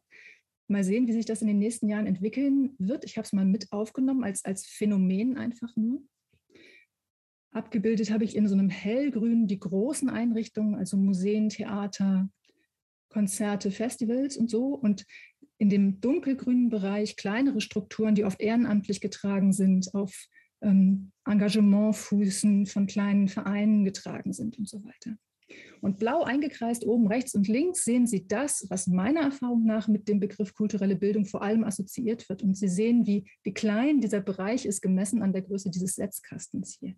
C: Mal sehen, wie sich das in den nächsten Jahren entwickeln wird. Ich habe es mal mit aufgenommen als, als Phänomen einfach nur. Abgebildet habe ich in so einem hellgrün die großen Einrichtungen, also Museen, Theater, Konzerte, Festivals und so. Und in dem dunkelgrünen Bereich kleinere Strukturen, die oft ehrenamtlich getragen sind, auf ähm, Engagementfußen von kleinen Vereinen getragen sind und so weiter. Und blau eingekreist oben rechts und links sehen Sie das, was meiner Erfahrung nach mit dem Begriff kulturelle Bildung vor allem assoziiert wird. Und Sie sehen, wie, wie klein dieser Bereich ist, gemessen an der Größe dieses Setzkastens hier.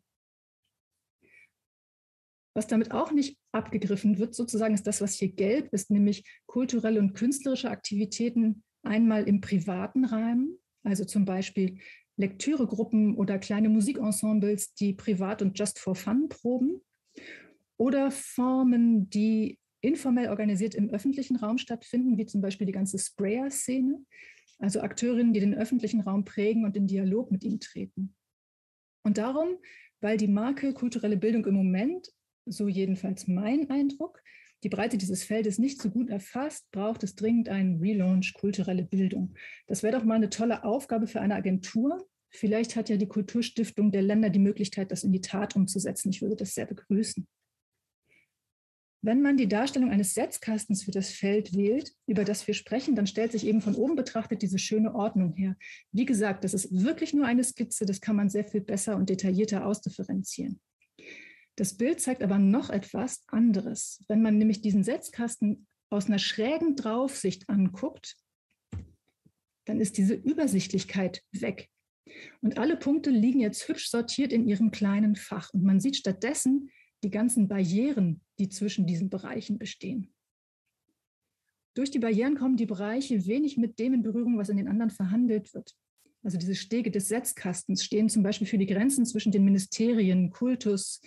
C: Was damit auch nicht abgegriffen wird, sozusagen, ist das, was hier gelb ist, nämlich kulturelle und künstlerische Aktivitäten Einmal im privaten Rahmen, also zum Beispiel Lektüregruppen oder kleine Musikensembles, die privat und just for fun proben. Oder Formen, die informell organisiert im öffentlichen Raum stattfinden, wie zum Beispiel die ganze Sprayer-Szene, also Akteurinnen, die den öffentlichen Raum prägen und in Dialog mit ihm treten. Und darum, weil die Marke kulturelle Bildung im Moment, so jedenfalls mein Eindruck, die Breite dieses Feldes nicht so gut erfasst, braucht es dringend einen Relaunch kulturelle Bildung. Das wäre doch mal eine tolle Aufgabe für eine Agentur. Vielleicht hat ja die Kulturstiftung der Länder die Möglichkeit, das in die Tat umzusetzen. Ich würde das sehr begrüßen. Wenn man die Darstellung eines Setzkastens für das Feld wählt, über das wir sprechen, dann stellt sich eben von oben betrachtet diese schöne Ordnung her. Wie gesagt, das ist wirklich nur eine Skizze, das kann man sehr viel besser und detaillierter ausdifferenzieren. Das Bild zeigt aber noch etwas anderes. Wenn man nämlich diesen Setzkasten aus einer schrägen Draufsicht anguckt, dann ist diese Übersichtlichkeit weg. Und alle Punkte liegen jetzt hübsch sortiert in ihrem kleinen Fach. Und man sieht stattdessen die ganzen Barrieren, die zwischen diesen Bereichen bestehen. Durch die Barrieren kommen die Bereiche wenig mit dem in Berührung, was in den anderen verhandelt wird. Also diese Stege des Setzkastens stehen zum Beispiel für die Grenzen zwischen den Ministerien, Kultus,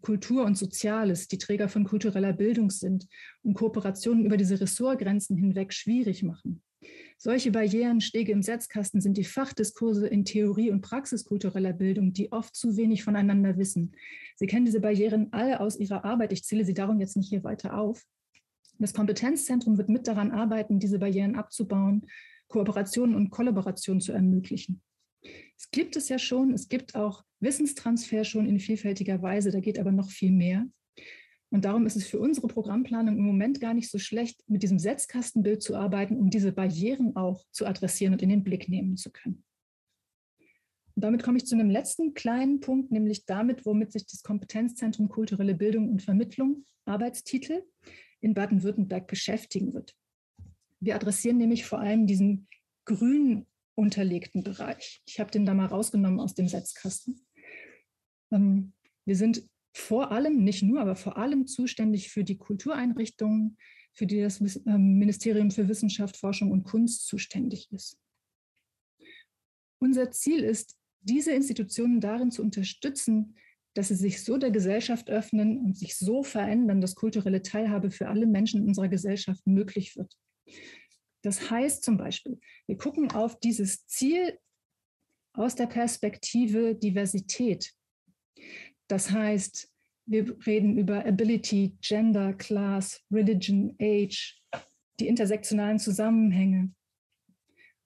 C: Kultur und Soziales, die Träger von kultureller Bildung sind und Kooperationen über diese Ressortgrenzen hinweg schwierig machen. Solche Barrieren, Stege im Setzkasten sind die Fachdiskurse in Theorie und Praxis kultureller Bildung, die oft zu wenig voneinander wissen. Sie kennen diese Barrieren alle aus ihrer Arbeit. Ich zähle sie darum jetzt nicht hier weiter auf. Das Kompetenzzentrum wird mit daran arbeiten, diese Barrieren abzubauen, Kooperationen und Kollaborationen zu ermöglichen. Es gibt es ja schon, es gibt auch Wissenstransfer schon in vielfältiger Weise, da geht aber noch viel mehr. Und darum ist es für unsere Programmplanung im Moment gar nicht so schlecht, mit diesem Setzkastenbild zu arbeiten, um diese Barrieren auch zu adressieren und in den Blick nehmen zu können. Und damit komme ich zu einem letzten kleinen Punkt, nämlich damit, womit sich das Kompetenzzentrum Kulturelle Bildung und Vermittlung, Arbeitstitel, in Baden-Württemberg beschäftigen wird. Wir adressieren nämlich vor allem diesen grün unterlegten Bereich. Ich habe den da mal rausgenommen aus dem Setzkasten. Ähm, wir sind vor allem, nicht nur, aber vor allem zuständig für die Kultureinrichtungen, für die das ähm, Ministerium für Wissenschaft, Forschung und Kunst zuständig ist. Unser Ziel ist, diese Institutionen darin zu unterstützen, dass sie sich so der Gesellschaft öffnen und sich so verändern, dass kulturelle Teilhabe für alle Menschen in unserer Gesellschaft möglich wird. Das heißt zum Beispiel, wir gucken auf dieses Ziel aus der Perspektive Diversität. Das heißt, wir reden über Ability, Gender, Class, Religion, Age, die intersektionalen Zusammenhänge.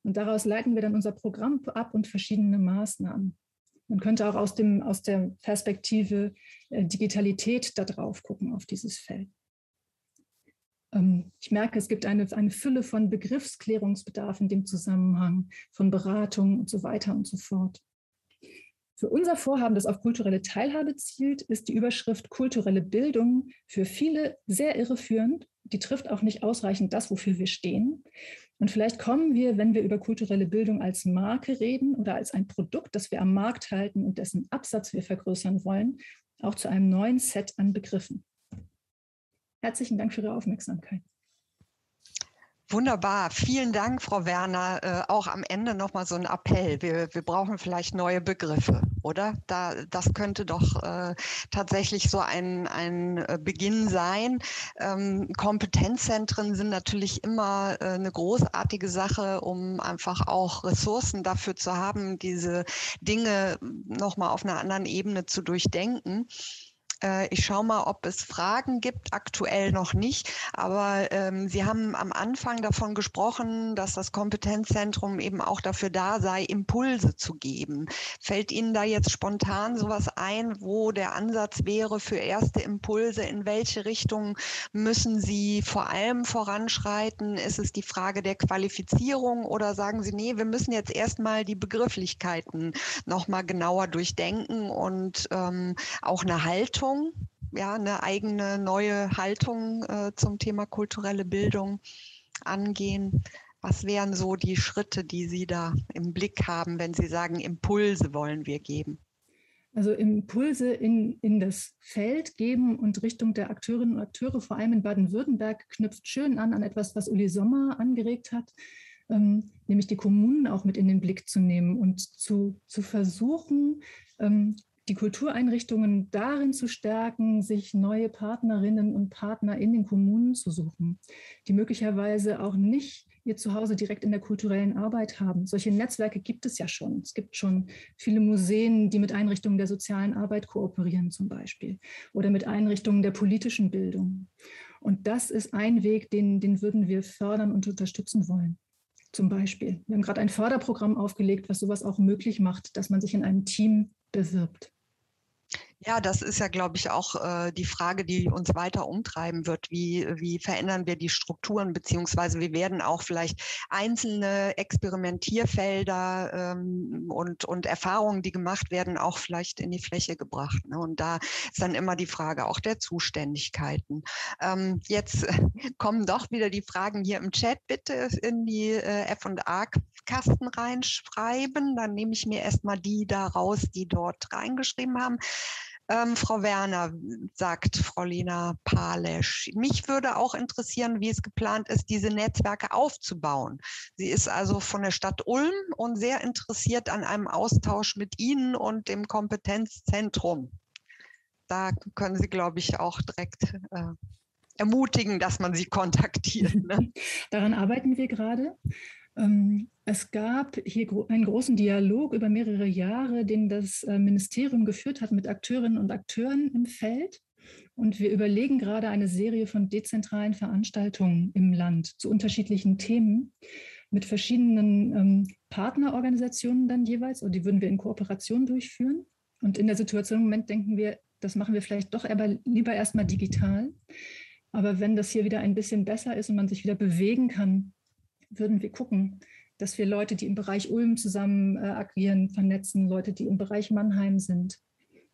C: Und daraus leiten wir dann unser Programm ab und verschiedene Maßnahmen. Man könnte auch aus, dem, aus der Perspektive äh, Digitalität da drauf gucken, auf dieses Feld. Ähm, ich merke, es gibt eine, eine Fülle von Begriffsklärungsbedarf in dem Zusammenhang, von Beratung und so weiter und so fort. Für unser Vorhaben, das auf kulturelle Teilhabe zielt, ist die Überschrift kulturelle Bildung für viele sehr irreführend. Die trifft auch nicht ausreichend das, wofür wir stehen. Und vielleicht kommen wir, wenn wir über kulturelle Bildung als Marke reden oder als ein Produkt, das wir am Markt halten und dessen Absatz wir vergrößern wollen, auch zu einem neuen Set an Begriffen. Herzlichen Dank für Ihre Aufmerksamkeit.
A: Wunderbar. Vielen Dank, Frau Werner. Äh, auch am Ende nochmal so ein Appell. Wir, wir brauchen vielleicht neue Begriffe, oder? Da, das könnte doch äh, tatsächlich so ein, ein äh, Beginn sein. Ähm, Kompetenzzentren sind natürlich immer äh, eine großartige Sache, um einfach auch Ressourcen dafür zu haben, diese Dinge nochmal auf einer anderen Ebene zu durchdenken. Äh, ich schaue mal, ob es Fragen gibt. Aktuell noch nicht. Aber ähm, Sie haben am Anfang davon gesprochen, dass das Kompetenzzentrum eben auch dafür da sei, Impulse zu geben. Fällt Ihnen da jetzt spontan sowas ein, wo der Ansatz wäre für erste Impulse? In welche Richtung müssen Sie vor allem voranschreiten? Ist es die Frage der Qualifizierung oder sagen Sie, nee, wir müssen jetzt erstmal die Begrifflichkeiten nochmal genauer durchdenken und ähm, auch eine Haltung Haltung, ja, eine eigene neue Haltung äh, zum Thema kulturelle Bildung angehen. Was wären so die Schritte, die Sie da im Blick haben, wenn Sie sagen, Impulse wollen wir geben?
C: Also Impulse in, in das Feld geben und Richtung der Akteurinnen und Akteure, vor allem in Baden-Württemberg, knüpft schön an an etwas, was Uli Sommer angeregt hat. ähm, nämlich die Kommunen auch mit in den Blick zu nehmen und zu, zu versuchen, ähm, die Kultureinrichtungen darin zu stärken, sich neue Partnerinnen und Partner in den Kommunen zu suchen, die möglicherweise auch nicht ihr Zuhause direkt in der kulturellen Arbeit haben. Solche Netzwerke gibt es ja schon. Es gibt schon viele Museen, die mit Einrichtungen der sozialen Arbeit kooperieren zum Beispiel oder mit Einrichtungen der politischen Bildung. Und das ist ein Weg, den, den würden wir fördern und unterstützen wollen. Zum Beispiel. Wir haben gerade ein Förderprogramm aufgelegt, was sowas auch möglich macht, dass man sich in einem Team bewirbt.
A: Ja, das ist ja, glaube ich, auch äh, die Frage, die uns weiter umtreiben wird. Wie, wie verändern wir die Strukturen, beziehungsweise wie werden auch vielleicht einzelne Experimentierfelder ähm, und, und Erfahrungen, die gemacht werden, auch vielleicht in die Fläche gebracht. Ne? Und da ist dann immer die Frage auch der Zuständigkeiten. Ähm, jetzt kommen doch wieder die Fragen hier im Chat. Bitte in die äh, F&A-Kasten reinschreiben. Dann nehme ich mir erstmal die da raus, die dort reingeschrieben haben. Ähm, Frau Werner, sagt Frau Lena Palesch, mich würde auch interessieren, wie es geplant ist, diese Netzwerke aufzubauen. Sie ist also von der Stadt Ulm und sehr interessiert an einem Austausch mit Ihnen und dem Kompetenzzentrum. Da können Sie, glaube ich, auch direkt äh, ermutigen, dass man Sie kontaktiert. Ne?
C: Daran arbeiten wir gerade. Ähm, es gab hier einen großen Dialog über mehrere Jahre, den das äh, Ministerium geführt hat mit Akteurinnen und Akteuren im Feld. Und wir überlegen gerade eine Serie von dezentralen Veranstaltungen im Land zu unterschiedlichen Themen mit verschiedenen ähm, Partnerorganisationen dann jeweils. Und die würden wir in Kooperation durchführen. Und in der Situation im Moment denken wir, das machen wir vielleicht doch aber lieber erstmal digital. Aber wenn das hier wieder ein bisschen besser ist und man sich wieder bewegen kann, würden wir gucken, dass wir Leute, die im Bereich Ulm zusammen äh, agieren, vernetzen, Leute, die im Bereich Mannheim sind.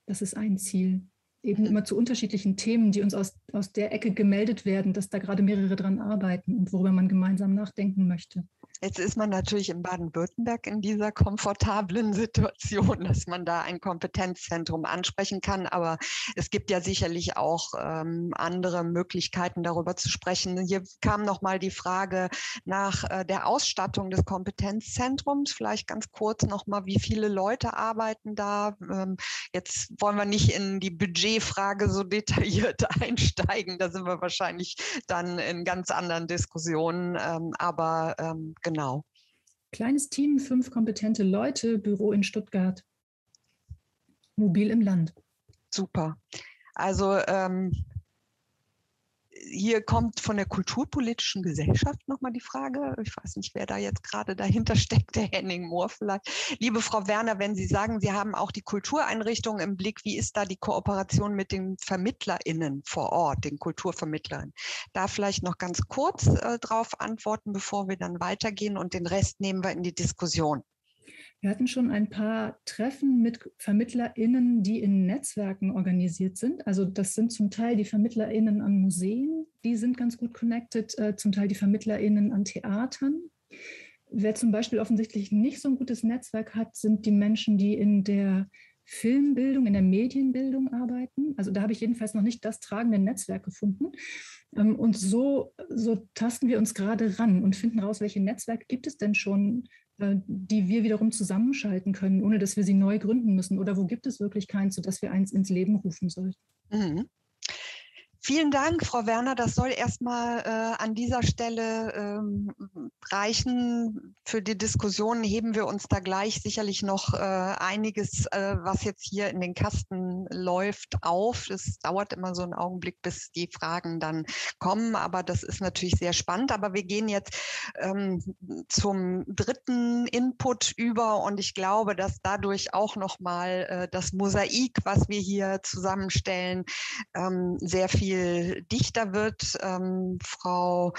C: Das ist ein Ziel. Eben immer zu unterschiedlichen Themen, die uns aus, aus der Ecke gemeldet werden, dass da gerade mehrere dran arbeiten und worüber man gemeinsam nachdenken möchte.
A: Jetzt ist man natürlich in Baden-Württemberg in dieser komfortablen Situation, dass man da ein Kompetenzzentrum ansprechen kann. Aber es gibt ja sicherlich auch ähm, andere Möglichkeiten, darüber zu sprechen. Hier kam noch mal die Frage nach äh, der Ausstattung des Kompetenzzentrums. Vielleicht ganz kurz noch mal, wie viele Leute arbeiten da? Ähm, jetzt wollen wir nicht in die Budgetfrage so detailliert einsteigen. Da sind wir wahrscheinlich dann in ganz anderen Diskussionen. Ähm, aber ähm, genau?
C: Kleines Team, fünf kompetente Leute, Büro in Stuttgart. Mobil im Land.
A: Super. Also ähm, hier kommt von der Kulturpolitischen Gesellschaft nochmal die Frage. Ich weiß nicht, wer da jetzt gerade dahinter steckt, der Henning Mohr vielleicht. Liebe Frau Werner, wenn Sie sagen, Sie haben auch die Kultureinrichtungen im Blick, wie ist da die Kooperation mit den VermittlerInnen vor Ort, den Kulturvermittlern? Da vielleicht noch ganz kurz äh, drauf antworten, bevor wir dann weitergehen und den Rest nehmen wir in die Diskussion.
C: Wir hatten schon ein paar Treffen mit VermittlerInnen, die in Netzwerken organisiert sind. Also das sind zum Teil die VermittlerInnen an Museen, die sind ganz gut connected, äh, zum Teil die VermittlerInnen an Theatern. Wer zum Beispiel offensichtlich nicht so ein gutes Netzwerk hat, sind die Menschen, die in der Filmbildung, in der Medienbildung arbeiten. Also da habe ich jedenfalls noch nicht das tragende Netzwerk gefunden. Ähm, und so, so tasten wir uns gerade ran und finden raus, welche Netzwerke gibt es denn schon die wir wiederum zusammenschalten können, ohne dass wir sie neu gründen müssen? Oder wo gibt es wirklich keins, sodass wir eins ins Leben rufen sollten? Mhm.
A: Vielen Dank, Frau Werner. Das soll erstmal äh, an dieser Stelle ähm, reichen. Für die Diskussion heben wir uns da gleich sicherlich noch äh, einiges, äh, was jetzt hier in den Kasten läuft, auf. Es dauert immer so einen Augenblick, bis die Fragen dann kommen, aber das ist natürlich sehr spannend. Aber wir gehen jetzt ähm, zum dritten Input über und ich glaube, dass dadurch auch nochmal äh, das Mosaik, was wir hier zusammenstellen, ähm, sehr viel viel dichter wird. Ähm, Frau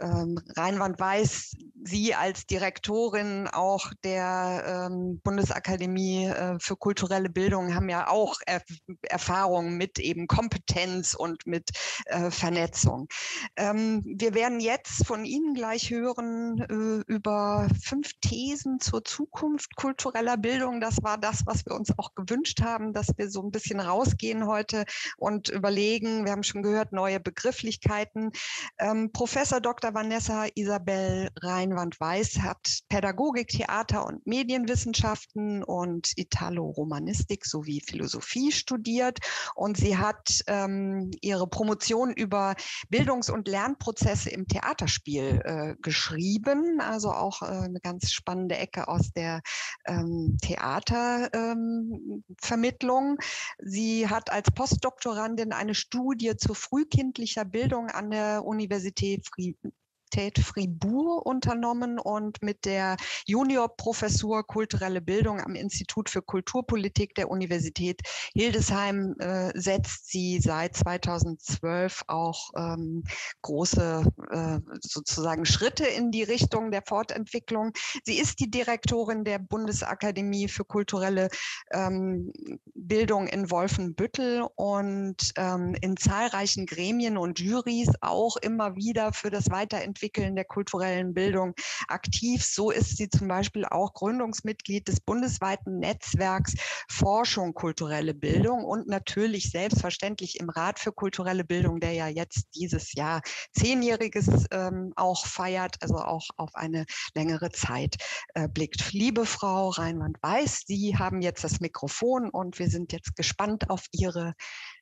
A: ähm, Reinwand weiß, Sie als Direktorin auch der ähm, Bundesakademie äh, für kulturelle Bildung haben ja auch er Erfahrungen mit eben Kompetenz und mit äh, Vernetzung. Ähm, wir werden jetzt von Ihnen gleich hören äh, über fünf Thesen zur Zukunft kultureller Bildung. Das war das, was wir uns auch gewünscht haben, dass wir so ein bisschen rausgehen heute und überlegen. Wir haben schon gehört, neue Begrifflichkeiten. Ähm, Professor Dr. Vanessa Isabel Reinwand-Weiß hat Pädagogik, Theater und Medienwissenschaften und Italo-Romanistik sowie Philosophie studiert und sie hat ähm, ihre Promotion über Bildungs- und Lernprozesse im Theaterspiel äh, geschrieben, also auch äh, eine ganz spannende Ecke aus der ähm, Theatervermittlung. Ähm, sie hat als Postdoktorandin eine Studie zu frühkindlicher Bildung an der Universität Frieden Universität Fribourg unternommen und mit der Juniorprofessur Kulturelle Bildung am Institut für Kulturpolitik der Universität Hildesheim äh, setzt sie seit 2012 auch ähm, große äh, sozusagen Schritte in die Richtung der Fortentwicklung. Sie ist die Direktorin der Bundesakademie für kulturelle ähm, Bildung in Wolfenbüttel und ähm, in zahlreichen Gremien und Juries auch immer wieder für das Weiterentwickeln Entwickeln der kulturellen Bildung aktiv. So ist sie zum Beispiel auch Gründungsmitglied des bundesweiten Netzwerks Forschung kulturelle Bildung und natürlich selbstverständlich im Rat für kulturelle Bildung, der ja jetzt dieses Jahr zehnjähriges ähm, auch feiert, also auch auf eine längere Zeit äh, blickt. Liebe Frau Reinwand-Weiß, Sie haben jetzt das Mikrofon und wir sind jetzt gespannt auf Ihre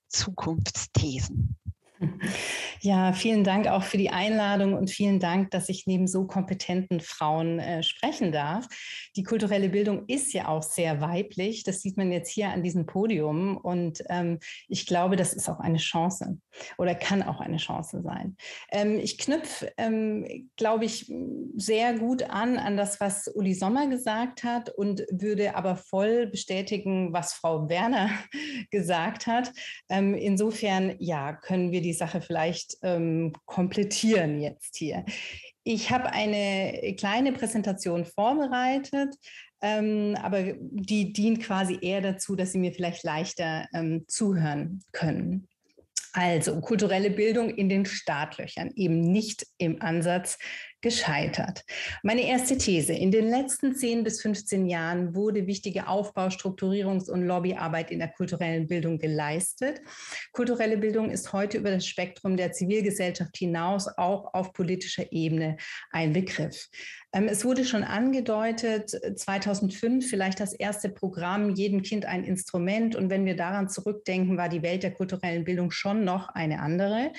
A: Zukunftsthesen.
D: Ja, vielen Dank auch für die Einladung und vielen Dank, dass ich neben so kompetenten Frauen äh, sprechen darf. Die kulturelle Bildung ist ja auch sehr weiblich. Das sieht man jetzt hier an diesem Podium. Und ähm, ich glaube, das ist auch eine Chance oder kann auch eine Chance sein. Ähm, ich knüpfe, ähm, glaube ich, sehr gut an an das, was Uli Sommer gesagt hat und würde aber voll bestätigen, was Frau Werner gesagt hat. Ähm, insofern, ja, können wir die die Sache vielleicht ähm, komplettieren jetzt hier. Ich habe eine kleine Präsentation vorbereitet, ähm, aber die dient quasi eher dazu, dass Sie mir vielleicht leichter ähm, zuhören können. Also kulturelle Bildung in den Startlöchern, eben nicht im Ansatz gescheitert. Meine erste These. In den letzten 10 bis 15 Jahren wurde wichtige Aufbau-, Strukturierungs- und Lobbyarbeit in der kulturellen Bildung geleistet. Kulturelle Bildung ist heute über das Spektrum der Zivilgesellschaft hinaus auch auf politischer Ebene ein Begriff. Ähm, es wurde schon angedeutet, 2005 vielleicht das erste Programm Jedem Kind ein Instrument. Und wenn wir daran zurückdenken, war die Welt der kulturellen Bildung schon noch eine andere.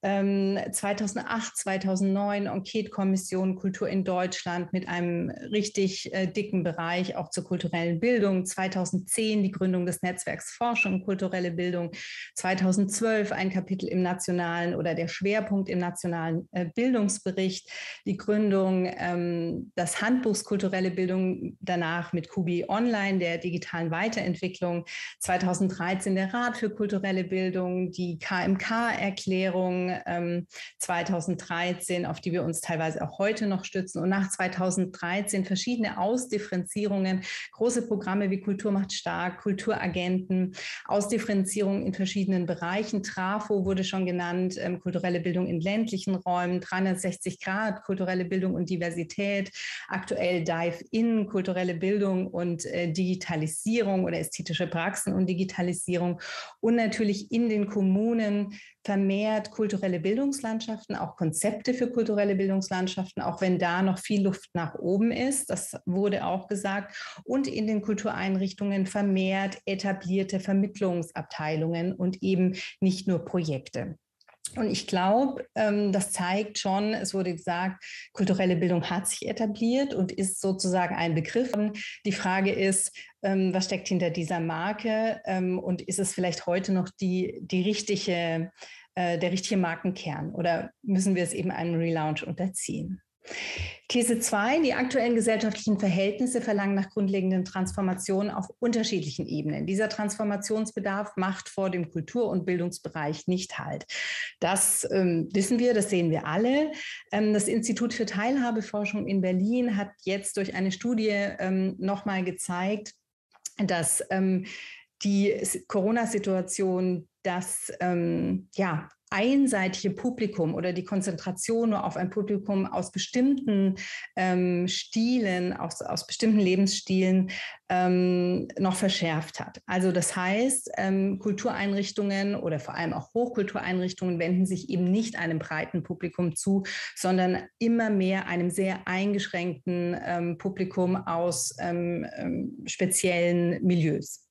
D: 2008, 2009 Enquete-Kommission Kultur in Deutschland mit einem richtig äh, dicken Bereich auch zur kulturellen Bildung. 2010 die Gründung des Netzwerks Forschung kulturelle Bildung. 2012 ein Kapitel im nationalen oder der Schwerpunkt im nationalen äh, Bildungsbericht. Die Gründung ähm, des Handbuchs kulturelle Bildung danach mit Kubi Online, der digitalen Weiterentwicklung. 2013 der Rat für kulturelle Bildung, die KMK-Erklärung ähm, 2013, auf die wir uns teilweise auch heute noch stützen. Und nach 2013 verschiedene Ausdifferenzierungen, große Programme wie Kultur macht stark, Kulturagenten, Ausdifferenzierung in verschiedenen Bereichen. Trafo wurde schon genannt, ähm, kulturelle Bildung in ländlichen Räumen, 360 Grad, kulturelle Bildung und Diversität, aktuell Dive in, kulturelle Bildung und äh, Digitalisierung oder ästhetische Praxen und Digitalisierung und natürlich in den Kommunen vermehrt kulturelle Bildungslandschaften, auch Konzepte für kulturelle Bildungslandschaften, auch wenn da noch viel Luft nach oben ist. Das wurde auch gesagt. Und in den Kultureinrichtungen vermehrt etablierte Vermittlungsabteilungen und eben nicht nur Projekte. Und ich glaube, ähm, das zeigt schon, es wurde gesagt, kulturelle Bildung hat sich etabliert und ist sozusagen ein Begriff. Die Frage ist, ähm, was steckt hinter dieser Marke ähm, und ist es vielleicht heute noch die, die richtige äh, der richtige Markenkern oder müssen wir es eben einem Relaunch unterziehen? These 2. Die aktuellen gesellschaftlichen Verhältnisse verlangen nach grundlegenden Transformationen auf unterschiedlichen Ebenen. Dieser Transformationsbedarf macht vor dem Kultur- und Bildungsbereich nicht Halt. Das ähm, wissen wir, das sehen wir alle. Ähm, das Institut für Teilhabeforschung in Berlin hat jetzt durch eine Studie ähm, nochmal gezeigt, dass ähm, die Corona-Situation das ähm, ja, einseitige Publikum oder die Konzentration nur auf ein Publikum aus bestimmten ähm, Stilen, aus, aus bestimmten Lebensstilen ähm, noch verschärft hat. Also das heißt, ähm, Kultureinrichtungen oder vor allem auch Hochkultureinrichtungen wenden sich eben nicht einem breiten Publikum zu, sondern immer mehr einem sehr eingeschränkten ähm, Publikum aus ähm, ähm, speziellen Milieus.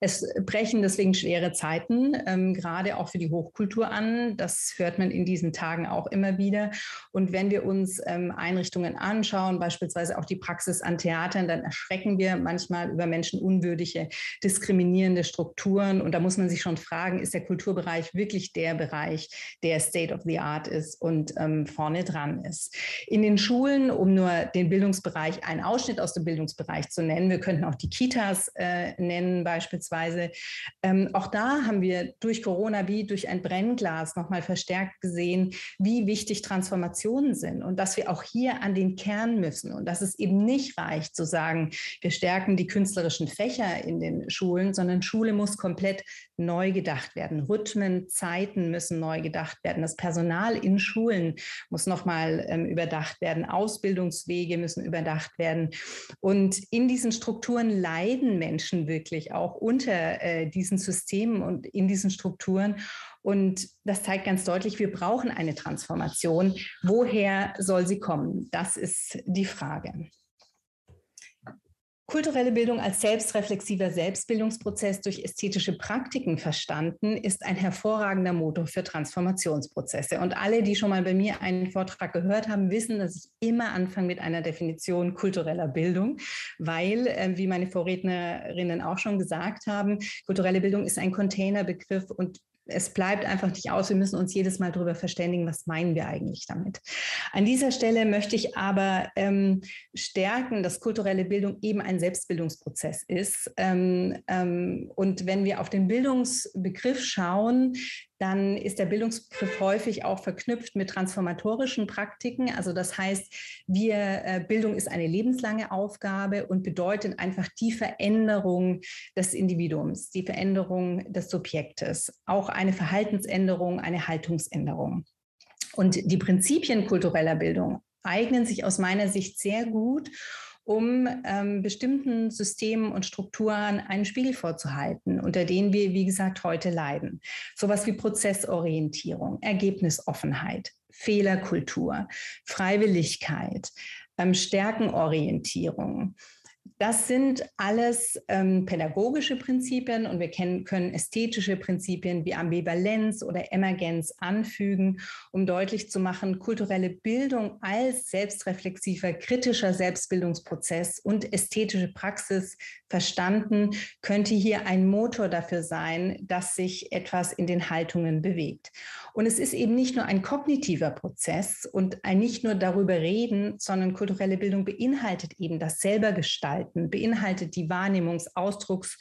D: Es brechen deswegen schwere Zeiten, ähm, gerade auch für die Hochkultur an. Das hört man in diesen Tagen auch immer wieder. Und wenn wir uns ähm, Einrichtungen anschauen, beispielsweise auch die Praxis an Theatern, dann erschrecken wir manchmal über menschenunwürdige, diskriminierende Strukturen. Und da muss man sich schon fragen, ist der Kulturbereich wirklich der Bereich, der State of the Art ist und ähm, vorne dran ist? In den Schulen, um nur den Bildungsbereich, einen Ausschnitt aus dem Bildungsbereich zu nennen, wir könnten auch die Kitas äh, nennen, beispielsweise. Ähm, auch da haben wir durch Corona wie durch ein Brennglas nochmal verstärkt gesehen, wie wichtig Transformationen sind und dass wir auch hier an den Kern müssen und dass es eben nicht reicht zu sagen, wir stärken die künstlerischen Fächer in den Schulen, sondern Schule muss komplett neu gedacht werden. Rhythmen, Zeiten müssen neu gedacht werden. Das Personal in Schulen muss nochmal ähm, überdacht werden. Ausbildungswege müssen überdacht werden. Und in diesen Strukturen leiden Menschen wirklich auch unter äh, diesen Systemen und in diesen Strukturen. Und das zeigt ganz deutlich, wir brauchen eine Transformation. Woher soll sie kommen? Das ist die Frage. Kulturelle Bildung als selbstreflexiver Selbstbildungsprozess durch ästhetische Praktiken verstanden, ist ein hervorragender Motor für Transformationsprozesse. Und alle, die schon mal bei mir einen Vortrag gehört haben, wissen, dass ich immer anfange mit einer Definition kultureller Bildung, weil, äh, wie meine Vorrednerinnen auch schon gesagt haben, kulturelle Bildung ist ein Containerbegriff und es bleibt einfach nicht aus. Wir müssen uns jedes Mal darüber verständigen, was meinen wir eigentlich damit. An dieser Stelle möchte ich aber ähm, stärken, dass kulturelle Bildung eben ein Selbstbildungsprozess ist. Ähm, ähm, und wenn wir auf den Bildungsbegriff schauen, dann ist der Bildungsbegriff häufig auch verknüpft mit transformatorischen Praktiken. Also das heißt, wir, äh, Bildung ist eine lebenslange Aufgabe und bedeutet einfach die Veränderung des Individuums, die Veränderung des Subjektes, auch eine Verhaltensänderung, eine Haltungsänderung. Und die Prinzipien kultureller Bildung eignen sich aus meiner Sicht sehr gut, um ähm, bestimmten Systemen und Strukturen einen Spiegel vorzuhalten, unter denen wir, wie gesagt, heute leiden. Sowas wie Prozessorientierung, Ergebnisoffenheit, Fehlerkultur, Freiwilligkeit, ähm, Stärkenorientierung, das sind alles ähm, pädagogische Prinzipien und wir kennen, können ästhetische Prinzipien wie Ambivalenz oder Emergenz anfügen, um deutlich zu machen, kulturelle Bildung als selbstreflexiver, kritischer Selbstbildungsprozess und ästhetische Praxis verstanden, könnte hier ein Motor dafür sein, dass sich etwas in den Haltungen bewegt. Und es ist eben nicht nur ein kognitiver Prozess und ein nicht nur darüber reden, sondern kulturelle Bildung beinhaltet eben das Selbergestalten, beinhaltet die Wahrnehmungs-, Ausdrucks-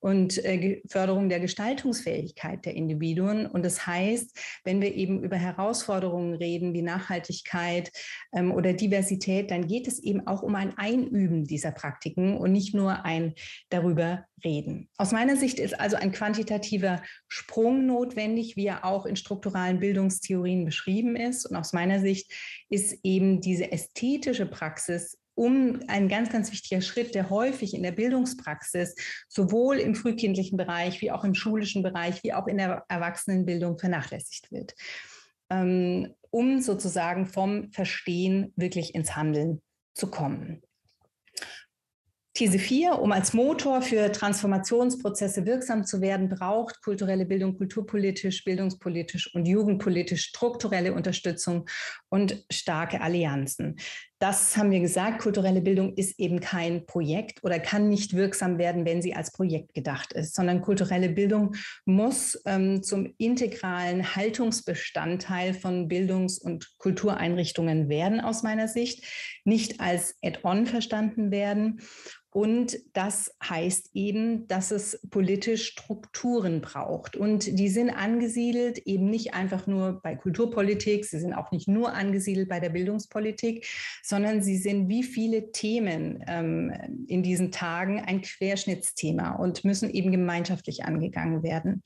D: und äh, Förderung der Gestaltungsfähigkeit der Individuen. Und das heißt, wenn wir eben über Herausforderungen reden wie Nachhaltigkeit ähm, oder Diversität, dann geht es eben auch um ein Einüben dieser Praktiken und nicht nur ein darüber reden. Aus meiner Sicht ist also ein quantitativer Sprung notwendig, wie er auch in strukturalen Bildungstheorien beschrieben ist. Und aus meiner Sicht ist eben diese ästhetische Praxis um ein ganz, ganz wichtiger Schritt, der häufig in der Bildungspraxis sowohl im frühkindlichen Bereich wie auch im schulischen Bereich wie auch in der Erwachsenenbildung vernachlässigt wird, ähm, um sozusagen vom Verstehen wirklich ins Handeln zu kommen. These 4, um als Motor für Transformationsprozesse wirksam zu werden, braucht kulturelle Bildung kulturpolitisch, bildungspolitisch und jugendpolitisch strukturelle Unterstützung und starke Allianzen. Das haben wir gesagt, kulturelle Bildung ist eben kein Projekt oder kann nicht wirksam werden, wenn sie als Projekt gedacht ist, sondern kulturelle Bildung muss ähm, zum integralen Haltungsbestandteil von Bildungs- und Kultureinrichtungen werden, aus meiner Sicht, nicht als Add-on verstanden werden. Und das heißt eben, dass es politisch Strukturen braucht. Und die sind angesiedelt eben nicht einfach nur bei Kulturpolitik, sie sind auch nicht nur angesiedelt bei der Bildungspolitik, sondern sie sind wie viele Themen ähm, in diesen Tagen ein Querschnittsthema und müssen eben gemeinschaftlich angegangen werden.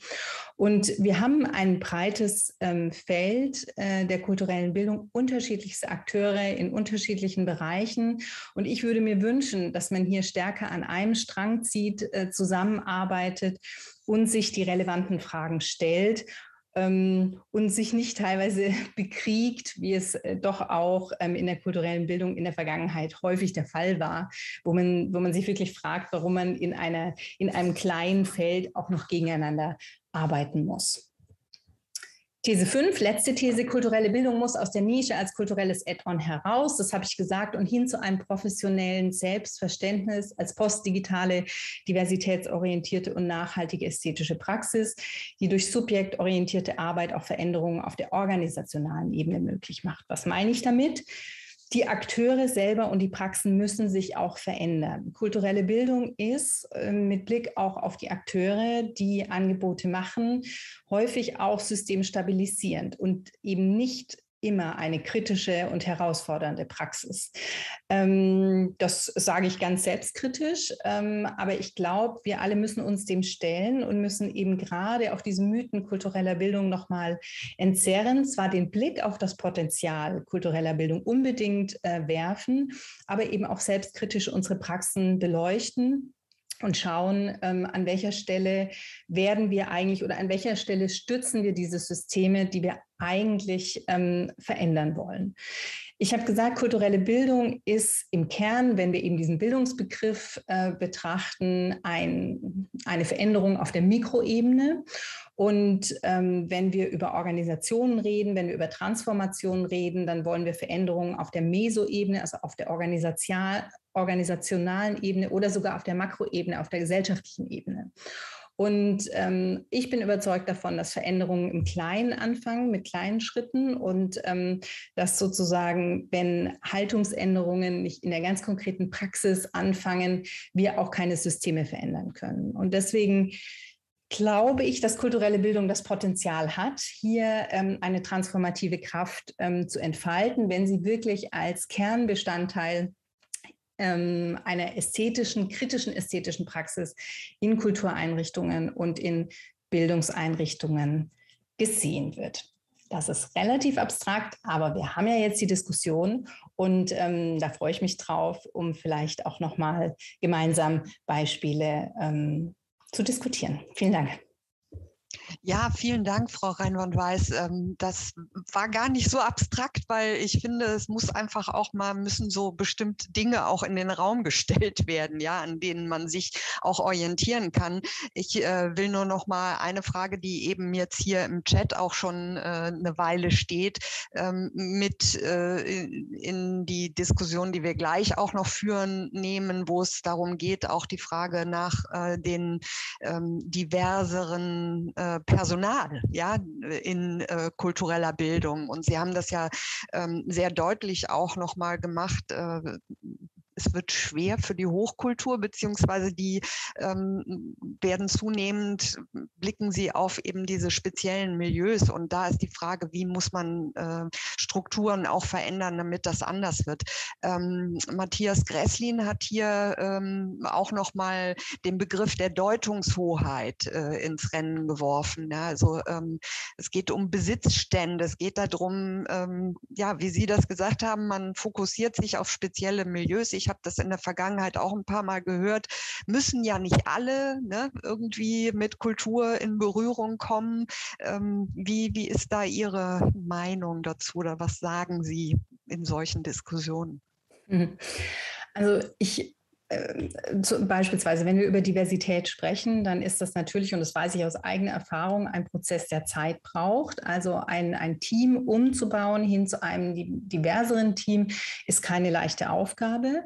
D: Und wir haben ein breites ähm, Feld äh, der kulturellen Bildung, unterschiedlichste Akteure in unterschiedlichen Bereichen. Und ich würde mir wünschen, dass man hier stärker an einem Strang zieht, äh, zusammenarbeitet und sich die relevanten Fragen stellt ähm, und sich nicht teilweise bekriegt, wie es äh, doch auch ähm, in der kulturellen Bildung in der Vergangenheit häufig der Fall war, wo man, wo man sich wirklich fragt, warum man in, einer, in einem kleinen Feld auch noch gegeneinander arbeiten muss. These 5, letzte These, kulturelle Bildung muss aus der Nische als kulturelles Add-on heraus, das habe ich gesagt, und hin zu einem professionellen Selbstverständnis als postdigitale, diversitätsorientierte und nachhaltige ästhetische Praxis, die durch subjektorientierte Arbeit auch Veränderungen auf der organisationalen Ebene möglich macht. Was meine ich damit? Die Akteure selber und die Praxen müssen sich auch verändern. Kulturelle Bildung ist äh, mit Blick auch auf die Akteure, die Angebote machen, häufig auch systemstabilisierend und eben nicht immer eine kritische und herausfordernde Praxis. Ähm, das sage ich ganz selbstkritisch, ähm, aber ich glaube, wir alle müssen uns dem stellen und müssen eben gerade auch diese Mythen kultureller Bildung nochmal entzerren, zwar den Blick auf das Potenzial kultureller Bildung unbedingt äh, werfen, aber eben auch selbstkritisch unsere Praxen beleuchten und schauen, ähm, an welcher Stelle werden wir eigentlich oder an welcher Stelle stützen wir diese Systeme, die wir eigentlich ähm, verändern wollen. Ich habe gesagt, kulturelle Bildung ist im Kern, wenn wir eben diesen Bildungsbegriff äh, betrachten, ein, eine Veränderung auf der Mikroebene. Und ähm, wenn wir über Organisationen reden, wenn wir über Transformationen reden, dann wollen wir Veränderungen auf der Mesoebene, also auf der organisationalen Ebene oder sogar auf der Makroebene, auf der gesellschaftlichen Ebene. Und ähm, ich bin überzeugt davon, dass Veränderungen im Kleinen anfangen, mit kleinen Schritten und ähm, dass sozusagen, wenn Haltungsänderungen nicht in der ganz konkreten Praxis anfangen, wir auch keine Systeme verändern können. Und deswegen glaube ich, dass kulturelle Bildung das Potenzial hat, hier ähm, eine transformative Kraft ähm, zu entfalten, wenn sie wirklich als Kernbestandteil ähm, einer ästhetischen, kritischen ästhetischen Praxis in Kultureinrichtungen und in Bildungseinrichtungen gesehen wird. Das ist relativ abstrakt, aber wir haben ja jetzt die Diskussion und ähm, da freue ich mich drauf, um vielleicht auch nochmal gemeinsam Beispiele ähm, zu diskutieren. Vielen Dank.
A: Ja, vielen Dank, Frau Reinwand-Weiß. Ähm, das war gar nicht so abstrakt, weil ich finde, es muss einfach auch mal, müssen so bestimmte Dinge auch in den Raum gestellt werden, ja, an denen man sich auch orientieren kann. Ich äh, will nur noch mal eine Frage, die eben jetzt hier im Chat auch schon äh, eine Weile steht, ähm, mit äh, in die Diskussion, die wir gleich auch noch führen, nehmen, wo es darum geht, auch die Frage nach den ähm, diverseren Personal ja, in äh, kultureller Bildung. Und Sie haben das ja ähm, sehr deutlich auch nochmal gemacht. Äh, es wird schwer für die Hochkultur, beziehungsweise die ähm, werden zunehmend, blicken sie auf eben diese speziellen Milieus. Und da ist die Frage, wie muss man äh, Strukturen auch verändern, damit das anders wird. Ähm, Matthias Gresslin hat hier ähm, auch nochmal den Begriff der Deutungshoheit äh, ins Rennen geworfen. Ja, also ähm, es geht um Besitzstände, es geht darum, ähm, ja, wie Sie das gesagt haben, man fokussiert sich auf spezielle Milieus. Ich habe das in der Vergangenheit auch ein paar Mal gehört, müssen ja nicht alle ne, irgendwie mit Kultur in Berührung kommen. Ähm, wie, wie ist da Ihre Meinung dazu oder was sagen Sie in solchen Diskussionen?
D: Mhm. Also ich äh, beispielsweise, wenn wir über Diversität sprechen, dann ist das natürlich, und das weiß ich aus eigener Erfahrung, ein Prozess, der Zeit braucht. Also ein, ein Team umzubauen hin zu einem diverseren Team ist keine leichte Aufgabe.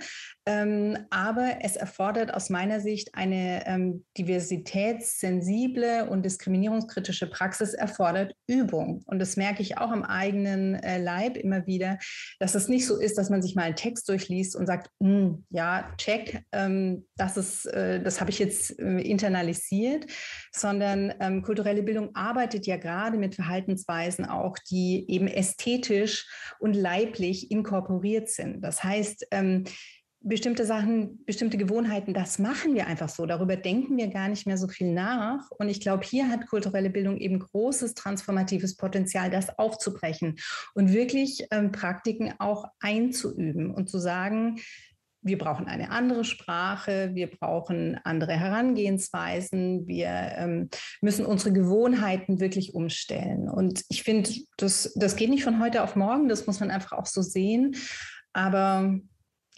D: Ähm, aber es erfordert aus meiner Sicht eine ähm, diversitätssensible und diskriminierungskritische Praxis erfordert Übung. Und das merke ich auch am eigenen äh, Leib immer wieder, dass es nicht so ist, dass man sich mal einen Text durchliest und sagt, hm, ja, check, ähm, das, ist, äh, das habe ich jetzt äh, internalisiert, sondern ähm, kulturelle Bildung arbeitet ja gerade mit Verhaltensweisen auch, die eben ästhetisch und leiblich inkorporiert sind. Das heißt, ähm, bestimmte Sachen, bestimmte Gewohnheiten, das machen wir einfach so. Darüber denken wir gar nicht mehr so viel nach. Und ich glaube, hier hat kulturelle Bildung eben großes transformatives Potenzial, das aufzubrechen und wirklich ähm, Praktiken auch einzuüben und zu sagen, wir brauchen eine andere Sprache, wir brauchen andere Herangehensweisen, wir ähm, müssen unsere Gewohnheiten wirklich umstellen. Und ich finde, das, das geht nicht von heute auf morgen, das muss man einfach auch so sehen. Aber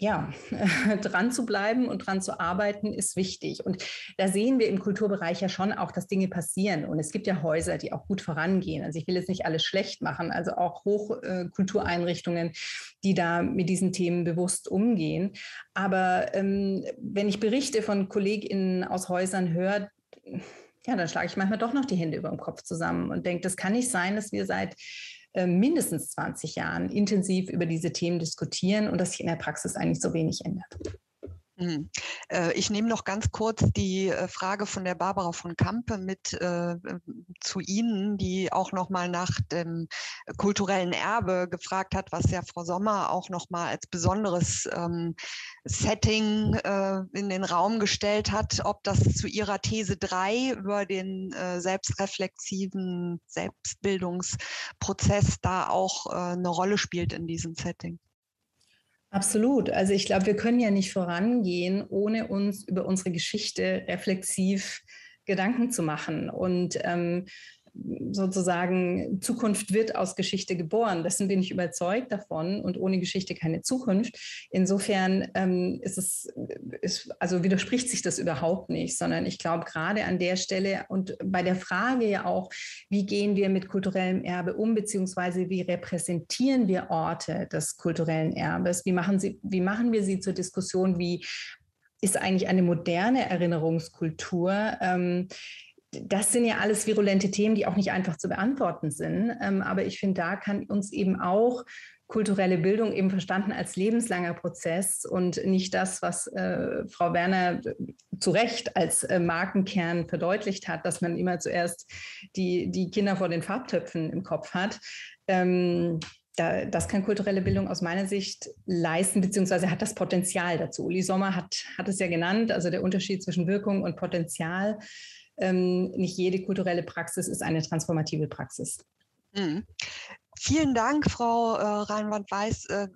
D: ja, dran zu bleiben und dran zu arbeiten ist wichtig. Und da sehen wir im Kulturbereich ja schon auch, dass Dinge passieren. Und es gibt ja Häuser, die auch gut vorangehen. Also ich will jetzt nicht alles schlecht machen, also auch Hochkultureinrichtungen, die da mit diesen Themen bewusst umgehen. Aber ähm, wenn ich Berichte von KollegInnen aus Häusern höre, ja, dann schlage ich manchmal doch noch die Hände über dem Kopf zusammen und denke, das kann nicht sein, dass wir seit äh, mindestens 20 Jahren intensiv über diese Themen diskutieren und dass sich in der Praxis eigentlich so wenig ändert.
A: Hm. Äh, ich nehme noch ganz kurz die äh, Frage von der Barbara von Kampe mit äh, zu Ihnen, die auch noch mal nach dem kulturellen Erbe gefragt hat, was ja Frau Sommer auch noch mal als besonderes ähm, Setting äh, in den Raum gestellt hat, ob das zu ihrer These 3 über den äh, selbstreflexiven Selbstbildungsprozess da auch äh, eine Rolle spielt in diesem Setting.
D: Absolut. Also ich glaube, wir können ja nicht vorangehen, ohne uns über unsere Geschichte reflexiv Gedanken zu machen. Und ähm, sozusagen Zukunft wird aus Geschichte geboren. Dessen bin ich überzeugt davon und ohne Geschichte keine Zukunft. Insofern ähm, ist es, ist, also widerspricht sich das überhaupt nicht, sondern ich glaube gerade an der Stelle und bei der Frage ja auch, wie gehen wir mit kulturellem Erbe um, beziehungsweise wie repräsentieren wir Orte des kulturellen Erbes? Wie machen, sie, wie machen wir sie zur Diskussion? Wie ist eigentlich eine moderne Erinnerungskultur? Ähm, das sind ja alles virulente Themen, die auch nicht einfach zu beantworten sind. Ähm, aber ich finde, da kann uns eben auch kulturelle Bildung eben verstanden als lebenslanger Prozess und nicht das, was äh, Frau Werner zu Recht als äh, Markenkern verdeutlicht hat, dass man immer zuerst die, die Kinder vor den Farbtöpfen im Kopf hat. Ähm, da, das kann kulturelle Bildung aus meiner Sicht leisten, beziehungsweise hat das Potenzial dazu. Uli Sommer hat, hat es ja genannt, also der Unterschied zwischen Wirkung und Potenzial ähm, nicht jede kulturelle Praxis ist eine transformative Praxis.
A: Mhm. Vielen Dank, Frau äh, Reinwand-Weiß. Äh,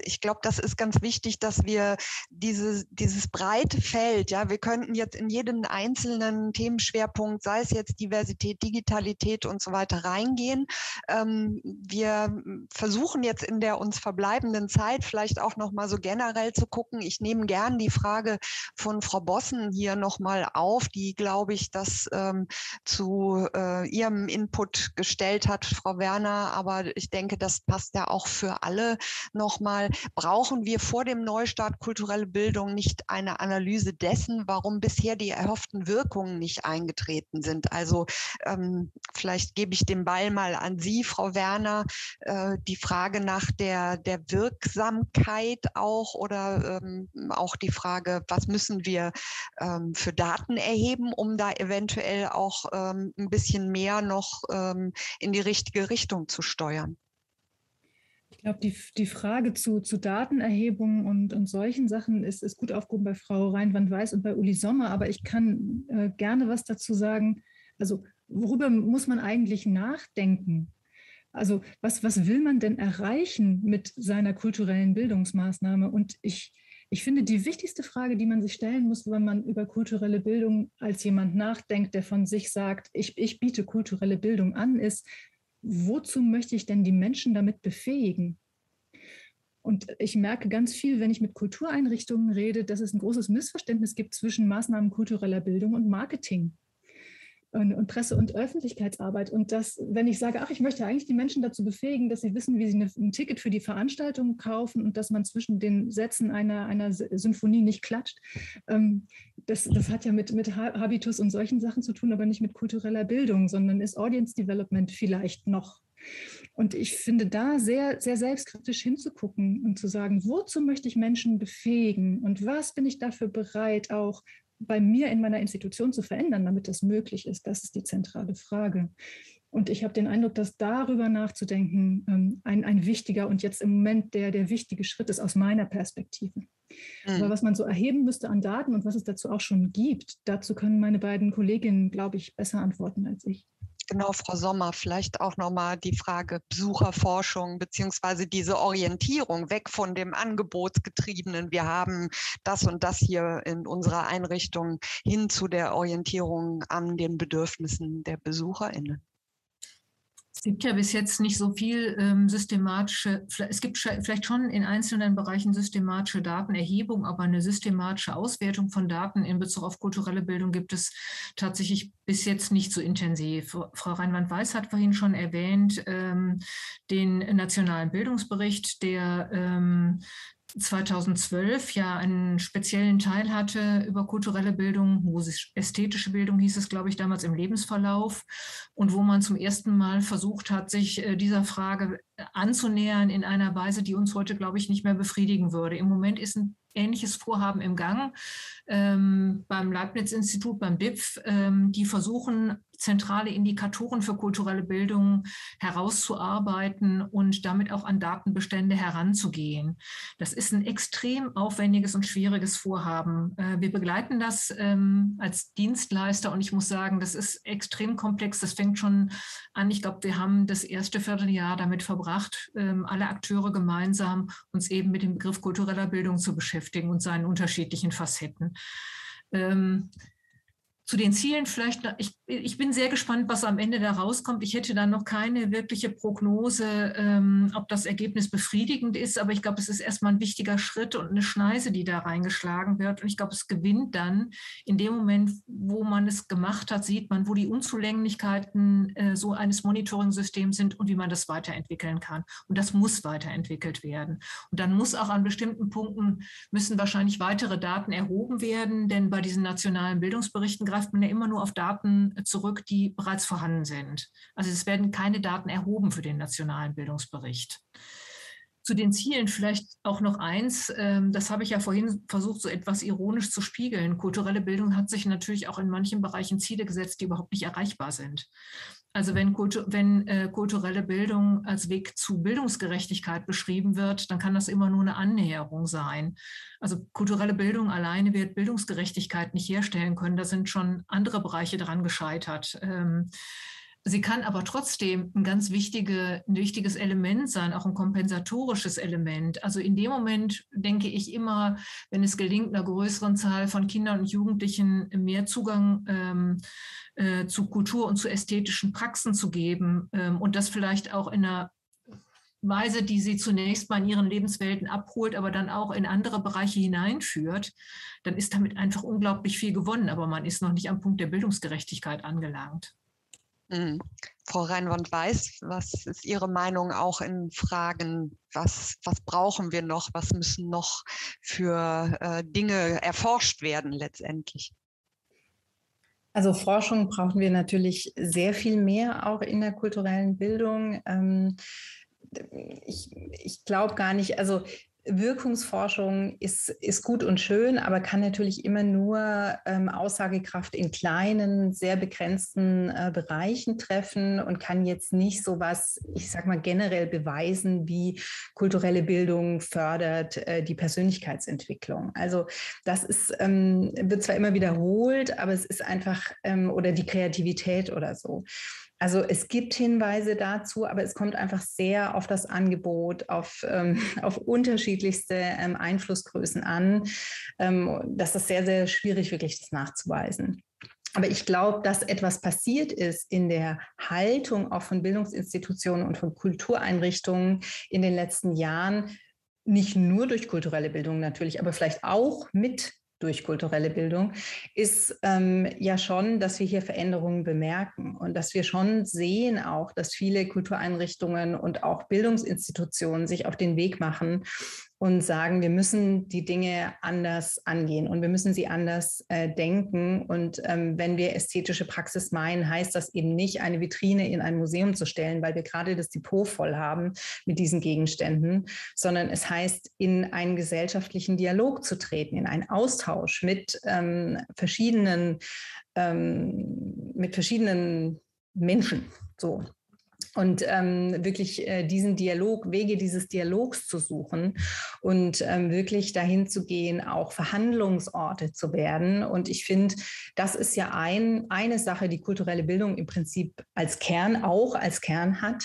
A: ich glaube, das ist ganz wichtig, dass wir diese, dieses breite Feld, ja, wir könnten jetzt in jeden einzelnen Themenschwerpunkt, sei es jetzt Diversität, Digitalität und so weiter, reingehen. Ähm, wir versuchen jetzt in der uns verbleibenden Zeit vielleicht auch noch mal so generell zu gucken. Ich nehme gern die Frage von Frau Bossen hier noch mal auf, die, glaube ich, das ähm, zu äh, ihrem Input gestellt hat, Frau Werner. Aber ich denke, das passt ja auch für alle noch nochmal, brauchen wir vor dem Neustart kulturelle Bildung nicht eine Analyse dessen, warum bisher die erhofften Wirkungen nicht eingetreten sind? Also ähm, vielleicht gebe ich den Ball mal an Sie, Frau Werner, äh, die Frage nach der, der Wirksamkeit auch oder ähm, auch die Frage, was müssen wir ähm, für Daten erheben, um da eventuell auch ähm, ein bisschen mehr noch ähm, in die richtige Richtung zu steuern?
C: Ich glaube, die, die Frage zu, zu Datenerhebungen und, und solchen Sachen ist, ist gut aufgehoben bei Frau Reinwand-Weiß und bei Uli Sommer, aber ich kann äh, gerne was dazu sagen. Also, worüber muss man eigentlich nachdenken? Also, was, was will man denn erreichen mit seiner kulturellen Bildungsmaßnahme? Und ich, ich finde, die wichtigste Frage, die man sich stellen muss, wenn man über kulturelle Bildung als jemand nachdenkt, der von sich sagt, ich, ich biete kulturelle Bildung an, ist, wozu möchte ich denn die Menschen damit befähigen? Und ich merke ganz viel, wenn ich mit Kultureinrichtungen rede, dass es ein großes Missverständnis gibt zwischen Maßnahmen kultureller Bildung und Marketing und, und, Presse- und Öffentlichkeitsarbeit. Und das, wenn ich sage, ach, ich möchte eigentlich die Menschen dazu befähigen, dass sie wissen, wie sie eine, ein Ticket für die Veranstaltung kaufen und dass man zwischen den Sätzen einer, einer Symphonie nicht klatscht, ähm, das, das hat ja mit, mit Habitus und solchen Sachen zu tun, aber nicht mit kultureller Bildung, sondern ist Audience Development vielleicht noch Und ich finde da sehr, sehr selbstkritisch hinzugucken und zu sagen, wozu möchte ich Menschen befähigen und was bin ich dafür bereit, auch bei mir in meiner Institution zu verändern, damit das möglich ist. Das ist die zentrale Frage. Und ich habe den Eindruck, dass darüber nachzudenken ähm, ein, ein wichtiger und jetzt im Moment der, der wichtige Schritt ist aus meiner Perspektive. Mhm. Aber was man so erheben müsste an Daten und was es dazu auch schon gibt, dazu können meine beiden Kolleginnen, glaube ich, besser antworten als ich.
A: Genau, Frau Sommer, vielleicht auch nochmal die Frage Besucherforschung beziehungsweise diese Orientierung weg von dem Angebotsgetriebenen. Wir haben das und das hier in unserer Einrichtung hin zu der Orientierung an den Bedürfnissen der BesucherInnen.
B: Es gibt ja bis jetzt nicht so viel ähm, systematische, es gibt vielleicht schon in einzelnen Bereichen systematische Datenerhebung, aber eine systematische Auswertung von Daten in Bezug auf kulturelle Bildung gibt es tatsächlich bis jetzt nicht so intensiv. Frau Reinwand-Weiß hat vorhin schon erwähnt ähm, den nationalen Bildungsbericht, der ähm, 2012 ja einen speziellen Teil hatte über kulturelle Bildung, ästhetische Bildung hieß es, glaube ich, damals im Lebensverlauf und wo man zum ersten Mal versucht hat, sich äh, dieser Frage anzunähern in einer Weise, die uns heute, glaube ich, nicht mehr befriedigen würde. Im Moment ist ein ähnliches Vorhaben im Gang ähm, beim Leibniz-Institut, beim DIPF. Ähm, die versuchen, zentrale Indikatoren für kulturelle Bildung herauszuarbeiten und damit auch an Datenbestände heranzugehen. Das ist ein extrem aufwendiges und schwieriges Vorhaben. Äh, wir begleiten das ähm, als Dienstleister und ich muss sagen, das ist extrem komplex. Das fängt schon an. Ich glaube, wir haben das erste Vierteljahr damit verbracht, ähm, alle Akteure gemeinsam uns eben mit dem Begriff kultureller Bildung zu beschäftigen und seinen unterschiedlichen Facetten. Ähm, zu den Zielen vielleicht, ich, ich bin sehr gespannt, was am Ende da rauskommt. Ich hätte da noch keine wirkliche Prognose, ähm, ob das Ergebnis befriedigend ist, aber ich glaube, es ist erstmal ein wichtiger Schritt und eine Schneise, die da reingeschlagen wird. Und ich glaube, es gewinnt dann in dem Moment, wo man es gemacht hat, sieht man, wo die Unzulänglichkeiten äh, so eines Monitoring-Systems sind und wie man das weiterentwickeln kann. Und das muss weiterentwickelt werden. Und dann muss auch an bestimmten Punkten müssen wahrscheinlich weitere Daten erhoben werden, denn bei diesen nationalen Bildungsberichten greift greift man ja immer nur auf Daten zurück, die bereits vorhanden sind. Also es werden keine Daten erhoben für den nationalen Bildungsbericht. Zu den Zielen vielleicht auch noch eins, ähm, das habe ich ja vorhin versucht, so etwas ironisch zu spiegeln. Kulturelle Bildung hat sich natürlich auch in manchen Bereichen Ziele gesetzt, die überhaupt nicht erreichbar sind. Also wenn, Kultur, wenn äh, kulturelle Bildung als Weg zu Bildungsgerechtigkeit beschrieben wird, dann kann das immer nur eine Annäherung sein. Also kulturelle Bildung alleine wird Bildungsgerechtigkeit nicht herstellen können. Da sind schon andere Bereiche daran gescheitert. Ähm, Sie kann aber trotzdem ein ganz wichtige, ein wichtiges Element sein, auch ein kompensatorisches Element. Also in dem Moment denke ich immer, wenn es gelingt, einer größeren Zahl von Kindern und Jugendlichen mehr Zugang ähm, äh, zu Kultur und zu ästhetischen Praxen zu geben ähm, und das vielleicht auch in einer Weise, die sie zunächst mal in ihren Lebenswelten abholt, aber dann auch in andere Bereiche hineinführt, dann ist damit einfach unglaublich viel gewonnen. Aber man ist noch nicht am Punkt der Bildungsgerechtigkeit angelangt.
A: Mhm. Frau Reinwand weiß, was ist Ihre Meinung auch in Fragen, was, was brauchen wir noch, was müssen noch für äh, Dinge erforscht werden letztendlich?
D: Also Forschung brauchen wir natürlich sehr viel mehr auch in der kulturellen Bildung. Ähm, ich, ich glaube gar nicht, also Wirkungsforschung ist, ist gut und schön, aber kann natürlich immer nur ähm, Aussagekraft in kleinen, sehr begrenzten äh, Bereichen treffen und kann jetzt nicht so was, ich sag mal, generell beweisen, wie kulturelle Bildung fördert äh, die Persönlichkeitsentwicklung. Also das ist, ähm, wird zwar immer wiederholt, aber es ist einfach, ähm, oder die Kreativität oder so. Also es gibt Hinweise dazu, aber es kommt einfach sehr auf das Angebot, auf, ähm, auf unterschiedlichste ähm, Einflussgrößen an. Ähm, das ist sehr, sehr schwierig, wirklich das nachzuweisen. Aber ich glaube, dass etwas passiert ist in der Haltung auch von Bildungsinstitutionen und von Kultureinrichtungen in den letzten Jahren, nicht nur durch kulturelle Bildung natürlich, aber vielleicht auch mit durch kulturelle Bildung, ist ähm, ja schon, dass wir hier Veränderungen bemerken und dass wir schon sehen auch, dass viele Kultureinrichtungen und auch Bildungsinstitutionen sich auf den Weg machen, und sagen, wir müssen die Dinge anders angehen und wir müssen sie anders äh, denken. Und ähm, wenn wir ästhetische Praxis meinen, heißt das eben nicht, eine Vitrine in ein Museum zu stellen, weil wir gerade das Depot voll haben mit diesen Gegenständen, sondern es heißt, in einen gesellschaftlichen Dialog zu treten, in einen Austausch mit ähm, verschiedenen, ähm, mit verschiedenen Menschen. So und ähm, wirklich äh, diesen Dialog, Wege dieses Dialogs zu suchen und ähm, wirklich dahin zu gehen, auch Verhandlungsorte zu werden. Und ich finde, das ist ja ein, eine Sache, die kulturelle Bildung im Prinzip als Kern auch als Kern hat.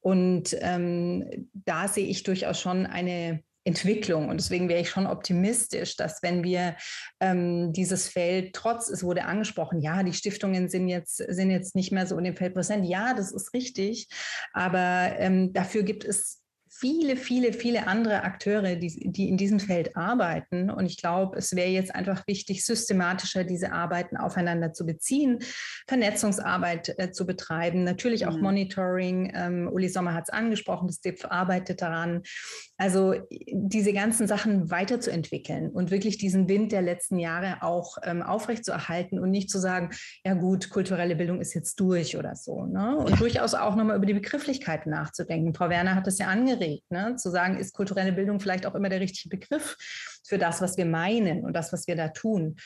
D: Und ähm, da sehe ich durchaus schon eine Entwicklung. Und deswegen wäre ich schon optimistisch, dass wenn wir ähm, dieses Feld, trotz, es wurde angesprochen, ja, die Stiftungen sind jetzt, sind jetzt nicht mehr so in dem Feld präsent. Ja, das ist richtig. Aber ähm, dafür gibt es viele, viele, viele andere Akteure, die, die in diesem Feld arbeiten. Und ich glaube, es wäre jetzt einfach wichtig, systematischer diese Arbeiten aufeinander zu beziehen, Vernetzungsarbeit äh, zu betreiben, natürlich auch mhm. Monitoring. Ähm, Uli Sommer hat es angesprochen, das DIPF arbeitet daran. Also diese ganzen Sachen weiterzuentwickeln und wirklich diesen Wind der letzten Jahre auch ähm, aufrechtzuerhalten und nicht zu sagen, ja gut, kulturelle Bildung ist jetzt durch oder so. Ne? Und ja. durchaus auch nochmal über die Begrifflichkeiten nachzudenken. Frau Werner hat es ja angeregt anregt, ne? zu sagen, ist kulturelle Bildung vielleicht auch immer der richtige Begriff für das, was wir meinen und das, was wir da tun.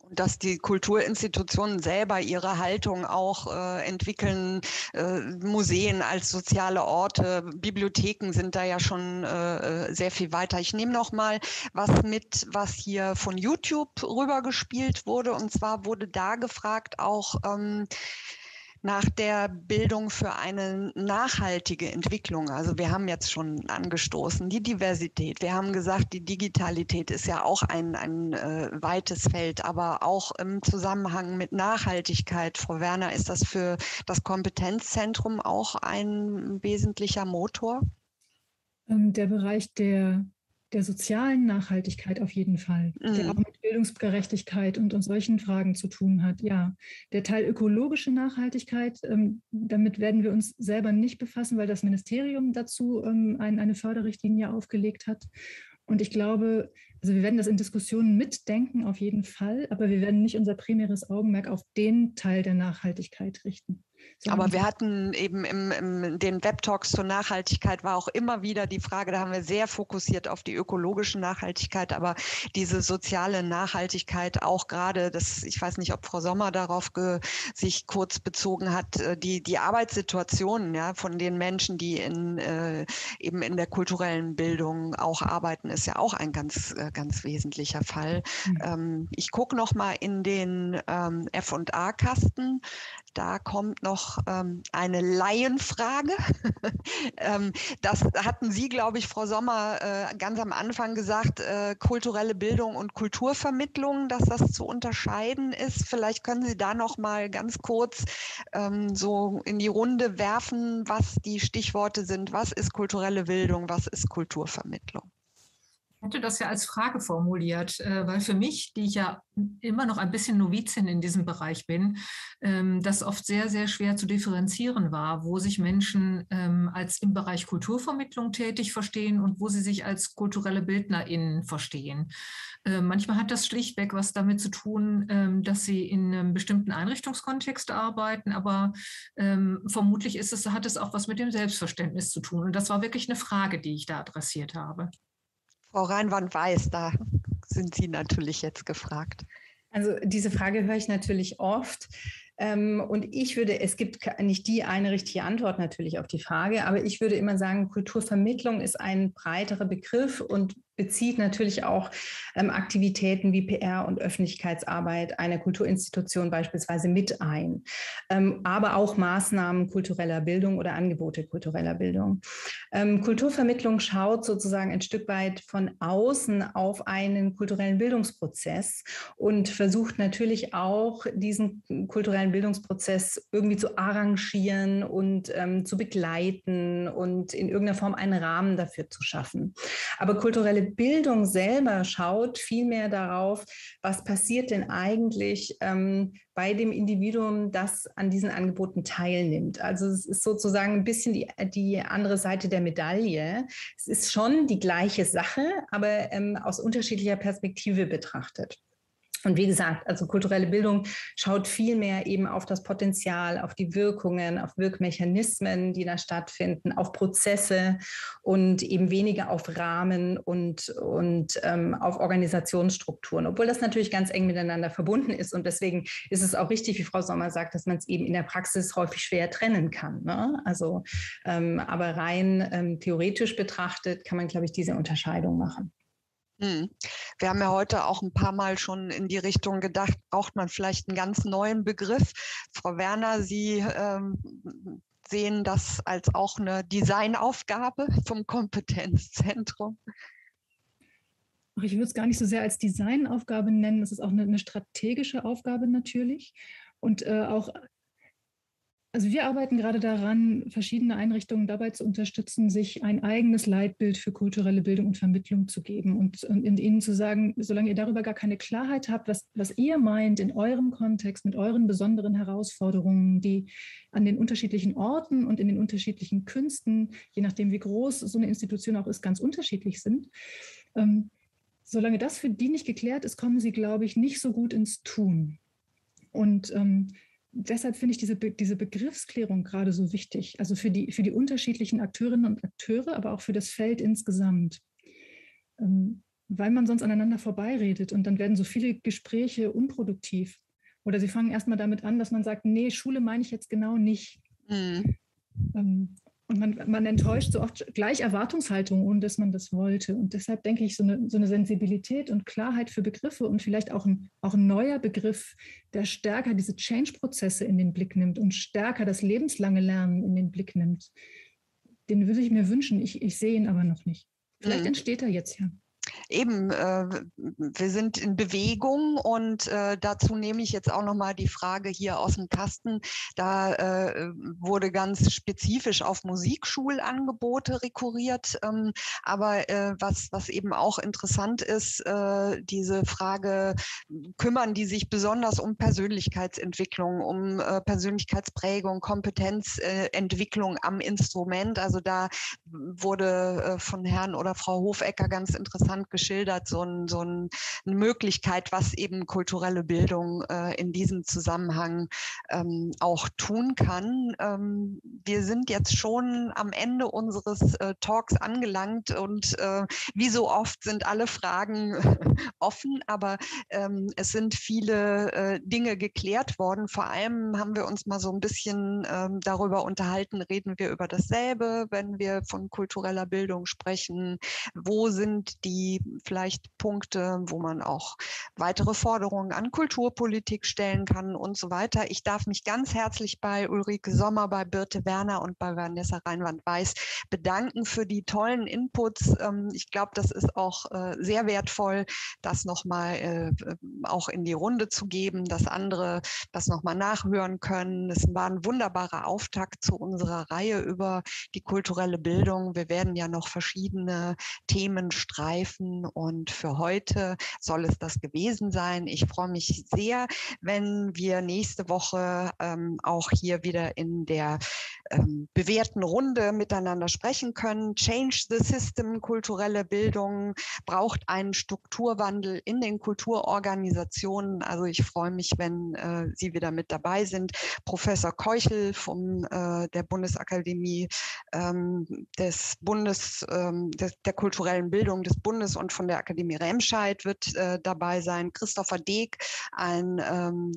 A: Und dass die Kulturinstitutionen selber ihre Haltung auch äh, entwickeln, äh, Museen als soziale Orte, Bibliotheken sind da ja schon äh, äh sehr viel weiter. Ich nehme noch mal was mit, was hier von YouTube rübergespielt wurde. Und zwar wurde da gefragt auch, ähm, nach der Bildung für eine nachhaltige Entwicklung. Also wir haben jetzt schon angestoßen die Diversität. Wir haben gesagt, die Digitalität ist ja auch ein, ein äh, weites Feld, aber auch im Zusammenhang mit Nachhaltigkeit. Frau Werner, ist das für das Kompetenzzentrum auch ein wesentlicher Motor?
C: Ähm, der Bereich der der sozialen Nachhaltigkeit auf jeden Fall, mhm. der auch mit Bildungsgerechtigkeit und, und solchen Fragen zu tun hat. Ja, der Teil ökologische Nachhaltigkeit, ähm, damit werden wir uns selber nicht befassen, weil das Ministerium dazu ähm, ein, eine Förderrichtlinie aufgelegt hat. Und ich glaube, also wir werden das in Diskussionen mitdenken auf jeden Fall, aber wir werden nicht unser primäres Augenmerk auf den Teil der Nachhaltigkeit richten.
A: Aber wir hatten eben im, im den Web-Talks zur Nachhaltigkeit war auch immer wieder die Frage, da haben wir sehr fokussiert auf die ökologische Nachhaltigkeit, aber diese soziale Nachhaltigkeit auch gerade, das, ich weiß nicht, ob Frau Sommer darauf ge, sich kurz bezogen hat, äh, die, die Arbeitssituationen ja, von den Menschen, die in, äh, eben in der kulturellen Bildung auch arbeiten, ist ja auch ein ganz, äh, ganz wesentlicher Fall. Mhm. Ähm, ich gucke noch mal in den ähm, F&A-Kasten. Da kommt noch ähm, eine Laienfrage. ähm, das hatten Sie, glaube ich, Frau Sommer, äh, ganz am Anfang gesagt, äh, kulturelle Bildung und Kulturvermittlung, dass das zu unterscheiden ist. Vielleicht können Sie da noch mal ganz kurz ähm, so in die Runde werfen, was die Stichworte sind. Was ist kulturelle Bildung? Was ist Kulturvermittlung?
B: Hätte das ja als Frage formuliert, äh, weil für mich, die ich ja immer noch ein bisschen Novizin in diesem Bereich bin, ähm, das oft sehr, sehr schwer zu differenzieren war, wo sich Menschen ähm, als im Bereich Kulturvermittlung tätig verstehen und wo sie sich als kulturelle BildnerInnen verstehen. Ähm, manchmal hat das schlichtweg was damit zu tun, dass sie in einem bestimmten Einrichtungskontext arbeiten, aber vermutlich ist es, hat es auch was mit dem Selbstverständnis zu tun. Und das war wirklich eine Frage, die ich da adressiert habe.
A: Frau Reinwand-Weiß, da sind Sie natürlich jetzt gefragt.
D: Also diese Frage höre ich natürlich oft. Ähm, und ich würde, es gibt nicht die eine richtige Antwort natürlich auf die Frage, aber ich würde immer sagen, Kulturvermittlung ist ein breiterer Begriff und bezieht natürlich auch ähm, Aktivitäten wie PR und Öffentlichkeitsarbeit einer Kulturinstitution beispielsweise mit ein, ähm, aber auch Maßnahmen kultureller Bildung oder Angebote kultureller Bildung. Ähm, Kulturvermittlung schaut sozusagen ein Stück weit von außen auf einen kulturellen Bildungsprozess und versucht natürlich auch diesen kulturellen Bildungsprozess irgendwie zu arrangieren und ähm, zu begleiten und in irgendeiner Form einen Rahmen dafür zu schaffen. Aber kulturelle Bildung selber schaut vielmehr darauf, was passiert denn eigentlich ähm, bei dem Individuum, das an diesen Angeboten teilnimmt. Also es ist sozusagen ein bisschen die, die andere Seite der Medaille. Es ist schon die gleiche Sache, aber ähm, aus unterschiedlicher Perspektive betrachtet. Und wie gesagt, also kulturelle Bildung schaut viel mehr eben auf das Potenzial, auf die Wirkungen, auf Wirkmechanismen, die da stattfinden, auf Prozesse und eben weniger auf Rahmen und, und ähm, auf Organisationsstrukturen, obwohl das natürlich ganz eng miteinander verbunden ist. Und deswegen ist es auch richtig, wie Frau Sommer sagt, dass man es eben in der Praxis häufig schwer trennen kann. Ne? Also, ähm, aber rein ähm, theoretisch betrachtet kann man, glaube ich, diese Unterscheidung machen.
A: Hm. Wir haben ja heute auch ein paar Mal schon in die Richtung gedacht, braucht man vielleicht einen ganz neuen Begriff. Frau Werner, Sie ähm, sehen das als auch eine Designaufgabe vom Kompetenzzentrum.
C: Ich würde es gar nicht so sehr als Designaufgabe nennen. Es ist auch eine, eine strategische Aufgabe natürlich. Und äh, auch also wir arbeiten gerade daran, verschiedene Einrichtungen dabei zu unterstützen, sich ein eigenes Leitbild für kulturelle Bildung und Vermittlung zu geben und, und ihnen zu sagen, solange ihr darüber gar keine Klarheit habt, was, was ihr meint in eurem Kontext mit euren besonderen Herausforderungen, die an den unterschiedlichen Orten und in den unterschiedlichen Künsten, je nachdem wie groß so eine Institution auch ist, ganz unterschiedlich sind. Ähm, solange das für die nicht geklärt ist, kommen sie, glaube ich, nicht so gut ins Tun. Und ähm, deshalb finde ich diese, diese Begriffsklärung gerade so wichtig, also für die, für die unterschiedlichen Akteurinnen und Akteure, aber auch für das Feld insgesamt. Ähm, weil man sonst aneinander vorbeiredet und dann werden so viele Gespräche unproduktiv. Oder sie fangen erstmal damit an, dass man sagt, nee, Schule meine ich jetzt genau nicht. Mhm. Ähm, und man, man enttäuscht so oft gleich Erwartungshaltungen, ohne dass man das wollte. Und deshalb denke ich, so eine, so eine Sensibilität und Klarheit für Begriffe und vielleicht auch ein, auch ein neuer Begriff, der stärker diese Change-Prozesse in den Blick nimmt und stärker das lebenslange Lernen in den Blick nimmt, den würde ich mir wünschen. Ich, ich sehe ihn aber noch nicht. Vielleicht mhm. entsteht er jetzt ja
A: eben, äh, wir sind in Bewegung und äh, dazu nehme ich jetzt auch nochmal die Frage hier aus dem Kasten. Da äh, wurde ganz spezifisch auf Musikschulangebote rekurriert. Ähm, aber äh, was, was eben auch interessant ist, äh, diese Frage, kümmern die sich besonders um Persönlichkeitsentwicklung, um äh, Persönlichkeitsprägung, Kompetenzentwicklung am Instrument. Also da wurde von Herrn oder Frau Hofecker ganz interessant geschildert, so, ein, so ein, eine Möglichkeit, was eben kulturelle Bildung äh, in diesem Zusammenhang ähm, auch tun kann. Ähm, wir sind jetzt schon am Ende unseres äh, Talks angelangt und äh, wie so oft sind alle Fragen offen, aber ähm, es sind viele äh, Dinge geklärt worden. Vor allem haben wir uns mal so ein bisschen ähm, darüber unterhalten, reden wir über dasselbe, wenn wir von kultureller Bildung sprechen. Wo sind die vielleicht Punkte, wo man auch weitere Forderungen an Kulturpolitik stellen kann und so weiter. Ich darf mich ganz herzlich bei Ulrike Sommer, bei Birte Werner und bei Vanessa Reinwand-Weiß bedanken für die tollen Inputs. Ähm, ich glaube, das ist auch äh, sehr wertvoll, das nochmal äh, auch in die Runde zu geben, dass andere das nochmal nachhören können. Es war ein wunderbarer Auftakt zu unserer Reihe über die kulturelle Bildung. Wir werden ja noch verschiedene Themen streifen und für heute soll es das gewesen sein. Ich freue mich sehr, wenn wir nächste Woche ähm, auch hier wieder in der ähm, bewährten Runde miteinander sprechen können. Change the System, kulturelle Bildung braucht einen Strukturwandel in den Kulturorganisationen. Also ich freue mich, wenn äh, Sie wieder mit dabei sind. Professor Keuchel von äh, der Bundesakademie ähm, des Bundes, ähm, des, der kulturellen Bildung des Bundes und von der Akademie Remscheid wird äh, dabei sein. Christopher Deek, ein ähm,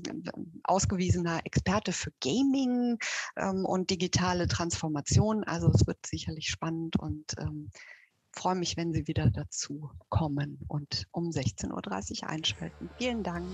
A: ausgewiesener Experte für Gaming ähm, und digitale Transformation. Also es wird sicherlich spannend und ähm, freue mich, wenn Sie wieder dazu kommen und um 16.30 Uhr einschalten. Vielen Dank.